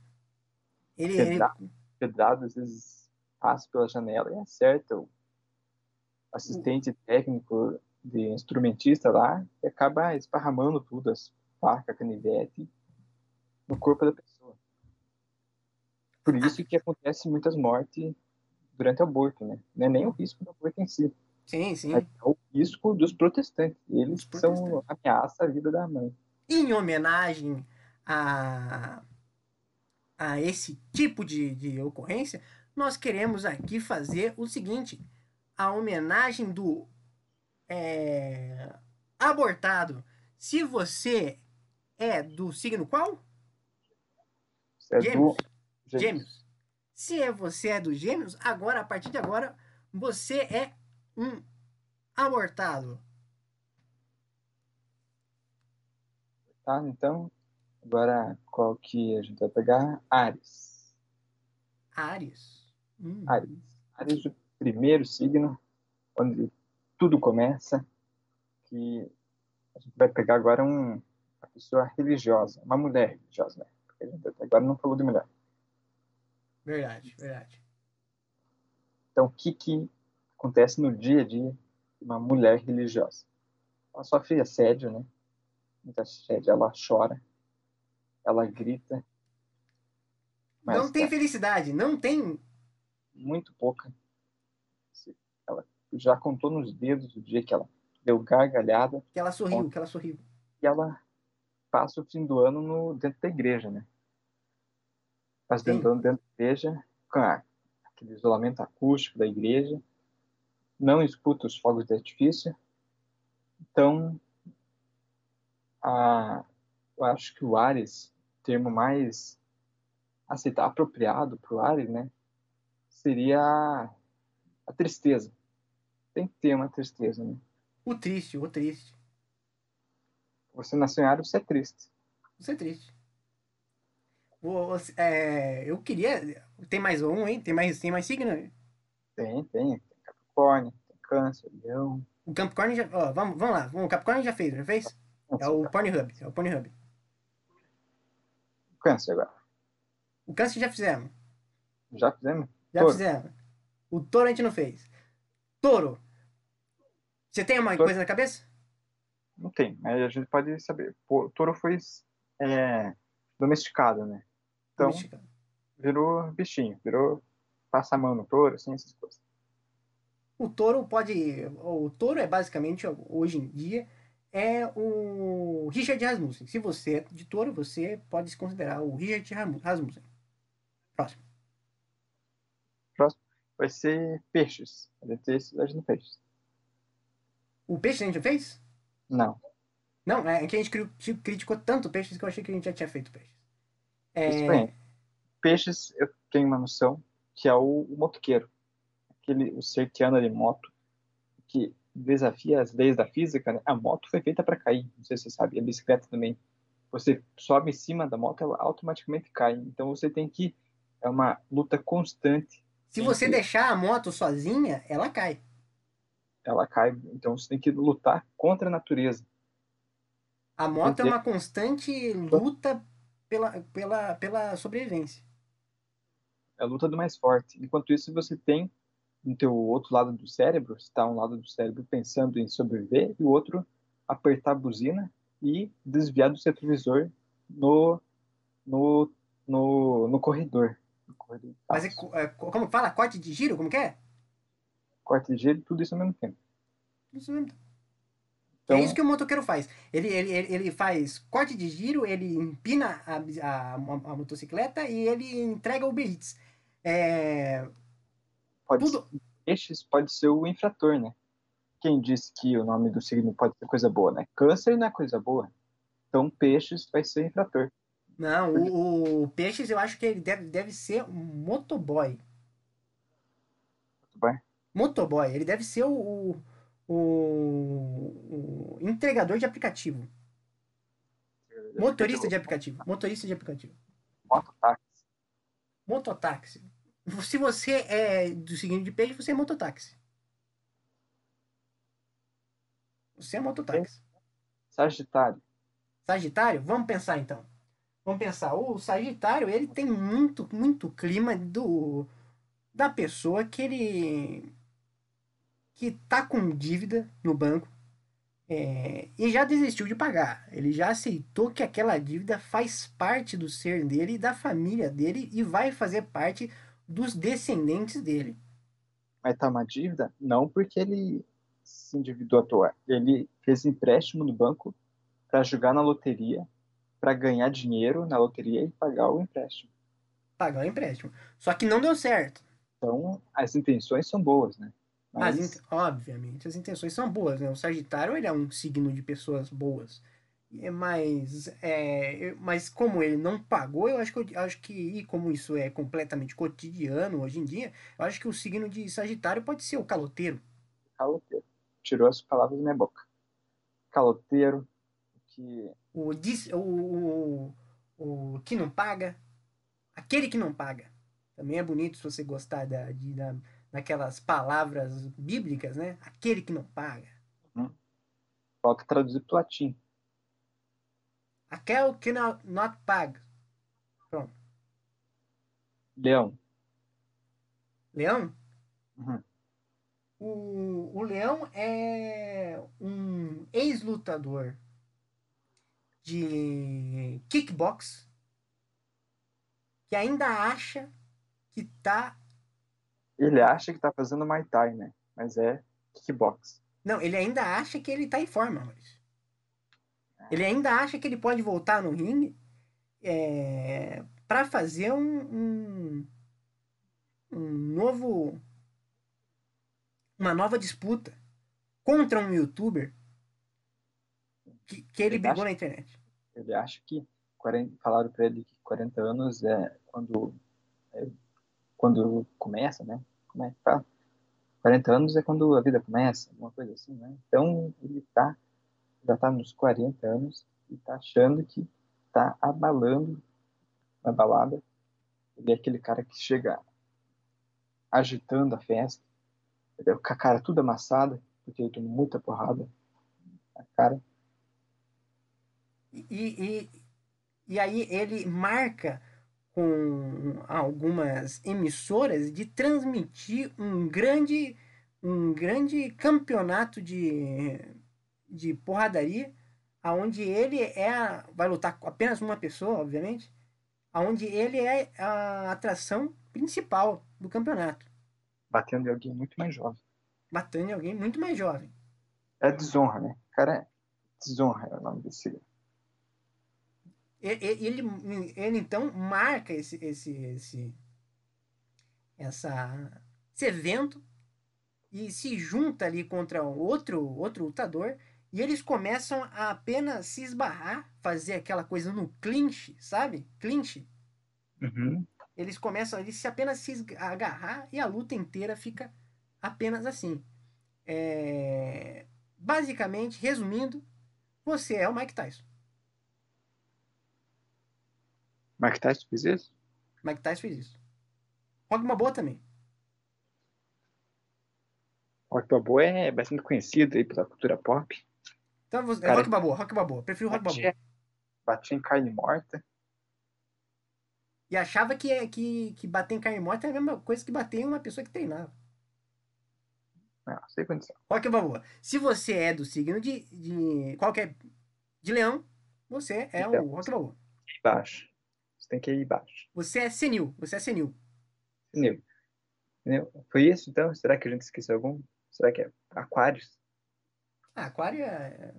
Ele, pedrado, ele... pedrado às vezes passa pela janela e acerta o assistente técnico de instrumentista lá e acaba esparramando tudo, as facas, canivete, no corpo da pessoa. Por isso que acontece muitas mortes durante o aborto, né? Não é nem o risco do aborto em si. Sim, sim. É o risco dos protestantes. Eles protestantes. são ameaça à vida da mãe. Em homenagem a, a esse tipo de, de ocorrência, nós queremos aqui fazer o seguinte: a homenagem do é, abortado, se você é do signo qual? É gêmeos. Do... gêmeos. Se é você é do gêmeos, agora, a partir de agora, você é um abortado. Tá, então, agora qual que a gente vai pegar? Ares. Ares. Hum. Ares. Ares, o primeiro signo, onde tudo começa, que a gente vai pegar agora um a pessoa religiosa, uma mulher religiosa, né? Porque a gente até agora não falou de mulher. Verdade, verdade. Então, o que, que acontece no dia a dia de uma mulher religiosa? Ela sofre assédio, né? Muito assédio, ela chora, ela grita. não tem tá felicidade, não tem. Muito pouca. Já contou nos dedos o dia que ela deu gargalhada. Que ela sorriu, que ela sorriu. E ela passa o fim do ano no, dentro da igreja, né? Passa dentro dentro da igreja, com a, aquele isolamento acústico da igreja, não escuta os fogos de artifício. Então, a, eu acho que o Ares, termo mais aceitar apropriado para o Ares, né, seria a tristeza. Tem que ter uma tristeza, né? O triste, o triste. Você nasceu em Ares, você é triste. Você é triste. é, eu queria. Tem mais um, hein? Tem mais, tem mais signo? Tem, tem. Tem Capricórnio, tem Câncer, Leão. O Capricórnio já. Ó, vamos, vamos lá. O Capricórnio já fez, já fez? É o Pornhub. É o Pornhub. Câncer agora. O Câncer já fizemos. Já fizemos? Já fizemos. O Touro a gente não fez. Touro. Você tem uma Touro. coisa na cabeça? Não tem, mas a gente pode saber. O touro foi é, domesticado, né? Então, domesticado. virou bichinho, virou passa a mão no touro, assim, essas coisas. O touro pode. O touro é basicamente, hoje em dia, é o Richard Rasmussen. Se você é de touro, você pode se considerar o Richard Rasmussen. Próximo. Próximo vai ser peixes. A gente tem cidade no peixes. O peixe a gente fez? Não. Não, é que a gente criticou tanto peixes que eu achei que a gente já tinha feito peixes. É... Isso bem. Peixes, eu tenho uma noção que é o, o motoqueiro. Aquele, o ser que anda de moto, que desafia as leis da física. Né? A moto foi feita para cair, não sei se você sabe. A bicicleta também. Você sobe em cima da moto, ela automaticamente cai. Então você tem que. É uma luta constante. Se você deixar a moto sozinha, ela cai ela cai. Então você tem que lutar contra a natureza. A moto é uma constante luta pela, pela, pela sobrevivência. É a luta do mais forte. Enquanto isso, você tem no teu outro lado do cérebro, está um lado do cérebro pensando em sobreviver e o outro apertar a buzina e desviar do retrovisor no, no, no, no corredor. No corredor Mas é, é, como fala? Corte de giro? Como que é? Corte de gelo, tudo isso ao mesmo tempo. Isso mesmo. Então, é isso que o motoqueiro faz. Ele, ele, ele, ele faz corte de giro, ele empina a, a, a, motocicleta e ele entrega o Uber Eats. É... Pode tudo... ser, peixes pode ser o infrator, né? Quem disse que o nome do signo pode ser coisa boa, né? Câncer não é coisa boa. Então, peixes vai ser infrator. Não, o, o peixes eu acho que ele deve, deve ser um motoboy. Motoboy? Motoboy, ele deve ser o, o, o entregador de aplicativo. Motorista de aplicativo. Motorista de aplicativo. Mototáxi. Mototáxi. Se você é do seguinte de peixe, você é mototáxi. Você é mototáxi. Sagitário. Sagitário? Vamos pensar então. Vamos pensar. O Sagitário, ele tem muito, muito clima do da pessoa que ele que está com dívida no banco é, e já desistiu de pagar. Ele já aceitou que aquela dívida faz parte do ser dele e da família dele e vai fazer parte dos descendentes dele. Mas tá uma dívida? Não porque ele se endividou à toa. Ele fez empréstimo no banco para jogar na loteria, para ganhar dinheiro na loteria e pagar o empréstimo. Pagar o empréstimo. Só que não deu certo. Então, as intenções são boas, né? Mas... As, obviamente, as intenções são boas, né? O Sagitário, ele é um signo de pessoas boas. Mas, é, mas como ele não pagou, eu acho que, eu acho que, e como isso é completamente cotidiano hoje em dia, eu acho que o signo de Sagitário pode ser o caloteiro. Caloteiro. Tirou as palavras da minha boca. Caloteiro, que... O, o, o, o que não paga, aquele que não paga. Também é bonito se você gostar da, de, da, naquelas palavras bíblicas, né? Aquele que não paga. Hum. Falta traduzir para o latim. Aquel cannot not pag. Pronto. Leão. Leão? Uhum. O, o Leão é um ex-lutador de kickbox que ainda acha que tá. Ele acha que tá fazendo Muay Thai, né? Mas é kickbox. Não, ele ainda acha que ele tá em forma, Maurício. Ele ainda acha que ele pode voltar no ringue é, para fazer um, um, um novo. Uma nova disputa contra um youtuber que, que ele, ele brigou acha, na internet. Ele acha que 40, falaram para ele que 40 anos é quando é, quando começa, né? Como é que fala? 40 anos é quando a vida começa, uma coisa assim, né? Então ele tá já tá nos 40 anos e tá achando que tá abalando na balada. Ele é aquele cara que chega agitando a festa, com a cara tudo amassada, porque ele tomou muita porrada na cara. E, e, e aí ele marca com algumas emissoras de transmitir um grande um grande campeonato de, de porradaria aonde ele é vai lutar com apenas uma pessoa, obviamente, aonde ele é a atração principal do campeonato. Batendo em alguém muito mais jovem. Batendo em alguém muito mais jovem. É desonra, né? Cara, é desonra é o nome desse. Ele, ele, então marca esse, esse, esse, essa, esse evento e se junta ali contra outro, outro lutador e eles começam a apenas se esbarrar, fazer aquela coisa no clinch, sabe? Clinch. Uhum. Eles começam ali se apenas se agarrar e a luta inteira fica apenas assim. É... Basicamente, resumindo, você é o Mike Tyson. Mike Tyson fez isso? Mike Tyson fez isso. Rock boa também. Rock Balboa é bastante conhecido aí pela cultura pop. Então, você, Cara, Rock Balboa, Rock Balboa. Prefiro Rock batia, Balboa. Batia em carne morta. E achava que, que, que bater em carne morta era a mesma coisa que bater em uma pessoa que treinava. Não, sem condição. Rock Balboa. Se você é do signo de, de qualquer... De leão, você é então, o Rock Balboa. Baixo. Você tem que ir baixo. Você é senil. Você é senil. Senil. Foi isso, então? Será que a gente esqueceu algum? Será que é Aquários? Ah, aquário é.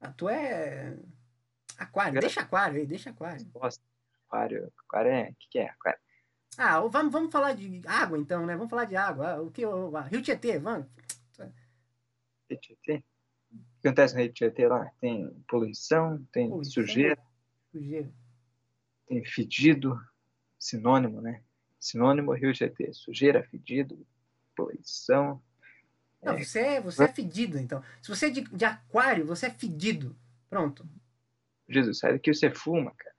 A tua é. Aquário, deixa aquário aí, deixa aquário. Nossa, aquário. Aquário é. O que, que é? Aquário. Ah, vamos, vamos falar de água então, né? Vamos falar de água. Ah, o que? O, Rio Tietê, vamos. Rio Tietê? O que acontece no Rio Tietê lá? Tem poluição, tem poluição, sujeira. Sujeira. Tem fedido, sinônimo, né? Sinônimo Rio Tietê. Sujeira, fedido, poluição. Não, é. você é, você é fedido, então. Se você é de, de aquário, você é fedido. Pronto. Jesus, sai daqui você fuma, cara.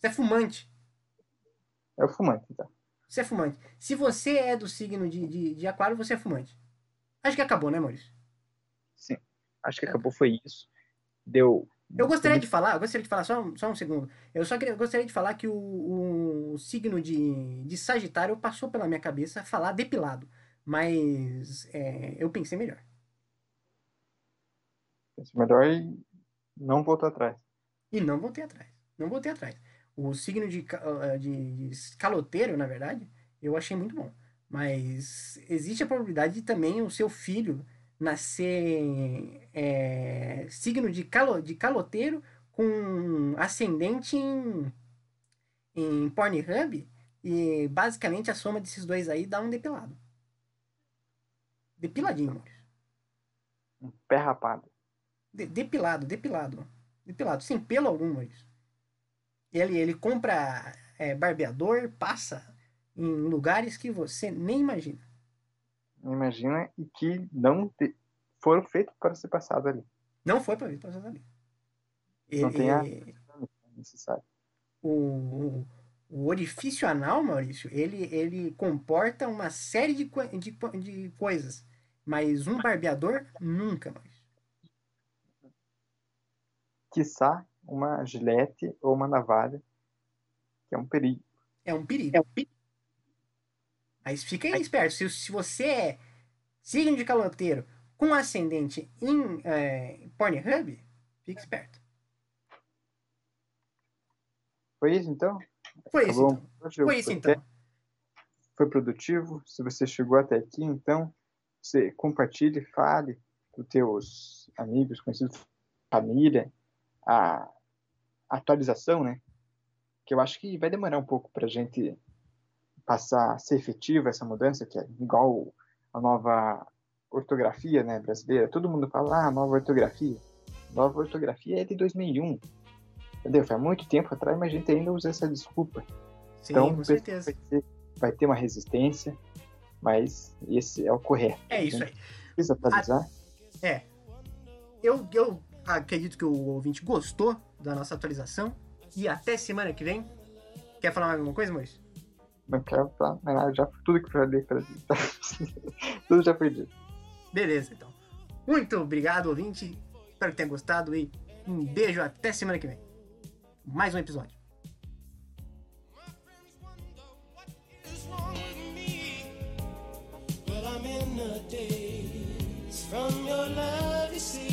Você é fumante. É o fumante, então. Você é fumante. Se você é do signo de, de, de aquário, você é fumante. Acho que acabou, né, Maurício? Sim. Acho que acabou, foi isso. Deu eu gostaria de falar, eu gostaria de falar, só, só um segundo. Eu só queria, gostaria de falar que o, o, signo de, de Sagitário passou pela minha cabeça falar depilado. Mas é, eu pensei melhor. Pensei melhor e não voltou atrás. E não voltei atrás. Não voltei atrás. O signo de, ah, de, de caloteiro, na verdade, eu achei muito bom. Mas existe a probabilidade de também o seu filho nascer é, signo de, calo, de caloteiro com ascendente em, em Pornhub e basicamente a soma desses dois aí dá um depilado. Depiladinho, Maurício. Um pé rapado. De, depilado, depilado. Depilado, sem pelo algum, Maurício. Ele, ele compra é, barbeador, passa em lugares que você nem imagina imagina, e que não te, foram feitos para ser passado ali. Não foi para ser passado ali. Não tem a necessário. O, o orifício anal, Maurício, ele, ele comporta uma série de, de, de coisas. Mas um barbeador, nunca, Maurício. quiçá, uma gilete ou uma navalha, que é um perigo. É um perigo. É um perigo. Mas fica aí esperto. Se, se você é signo de caloteiro com ascendente em é, Pornhub, fique esperto. Foi isso então? Foi isso então. Foi isso então. Foi produtivo. Se você chegou até aqui, então, você compartilhe, fale para os teus amigos, conhecidos, família, a atualização, né? Que eu acho que vai demorar um pouco para a gente passar a ser efetiva essa mudança, que é igual a nova ortografia né, brasileira. Todo mundo fala, ah, nova ortografia. Nova ortografia é de 2001. Entendeu? Faz muito tempo atrás, mas a gente ainda usa essa desculpa. Sim, então, com certeza. Vai ter, vai ter, uma resistência, mas esse é o correto. É isso aí. Precisa atualizar. A... É. Eu, eu acredito que o ouvinte gostou da nossa atualização. E até semana que vem. Quer falar mais alguma coisa, Moisés? Não quero falar nada. Já, tudo que eu falei, [laughs] tudo já foi dito. Beleza, então. Muito obrigado, ouvinte. Espero que tenha gostado e um beijo até semana que vem. Mais um episódio. from your love, you see.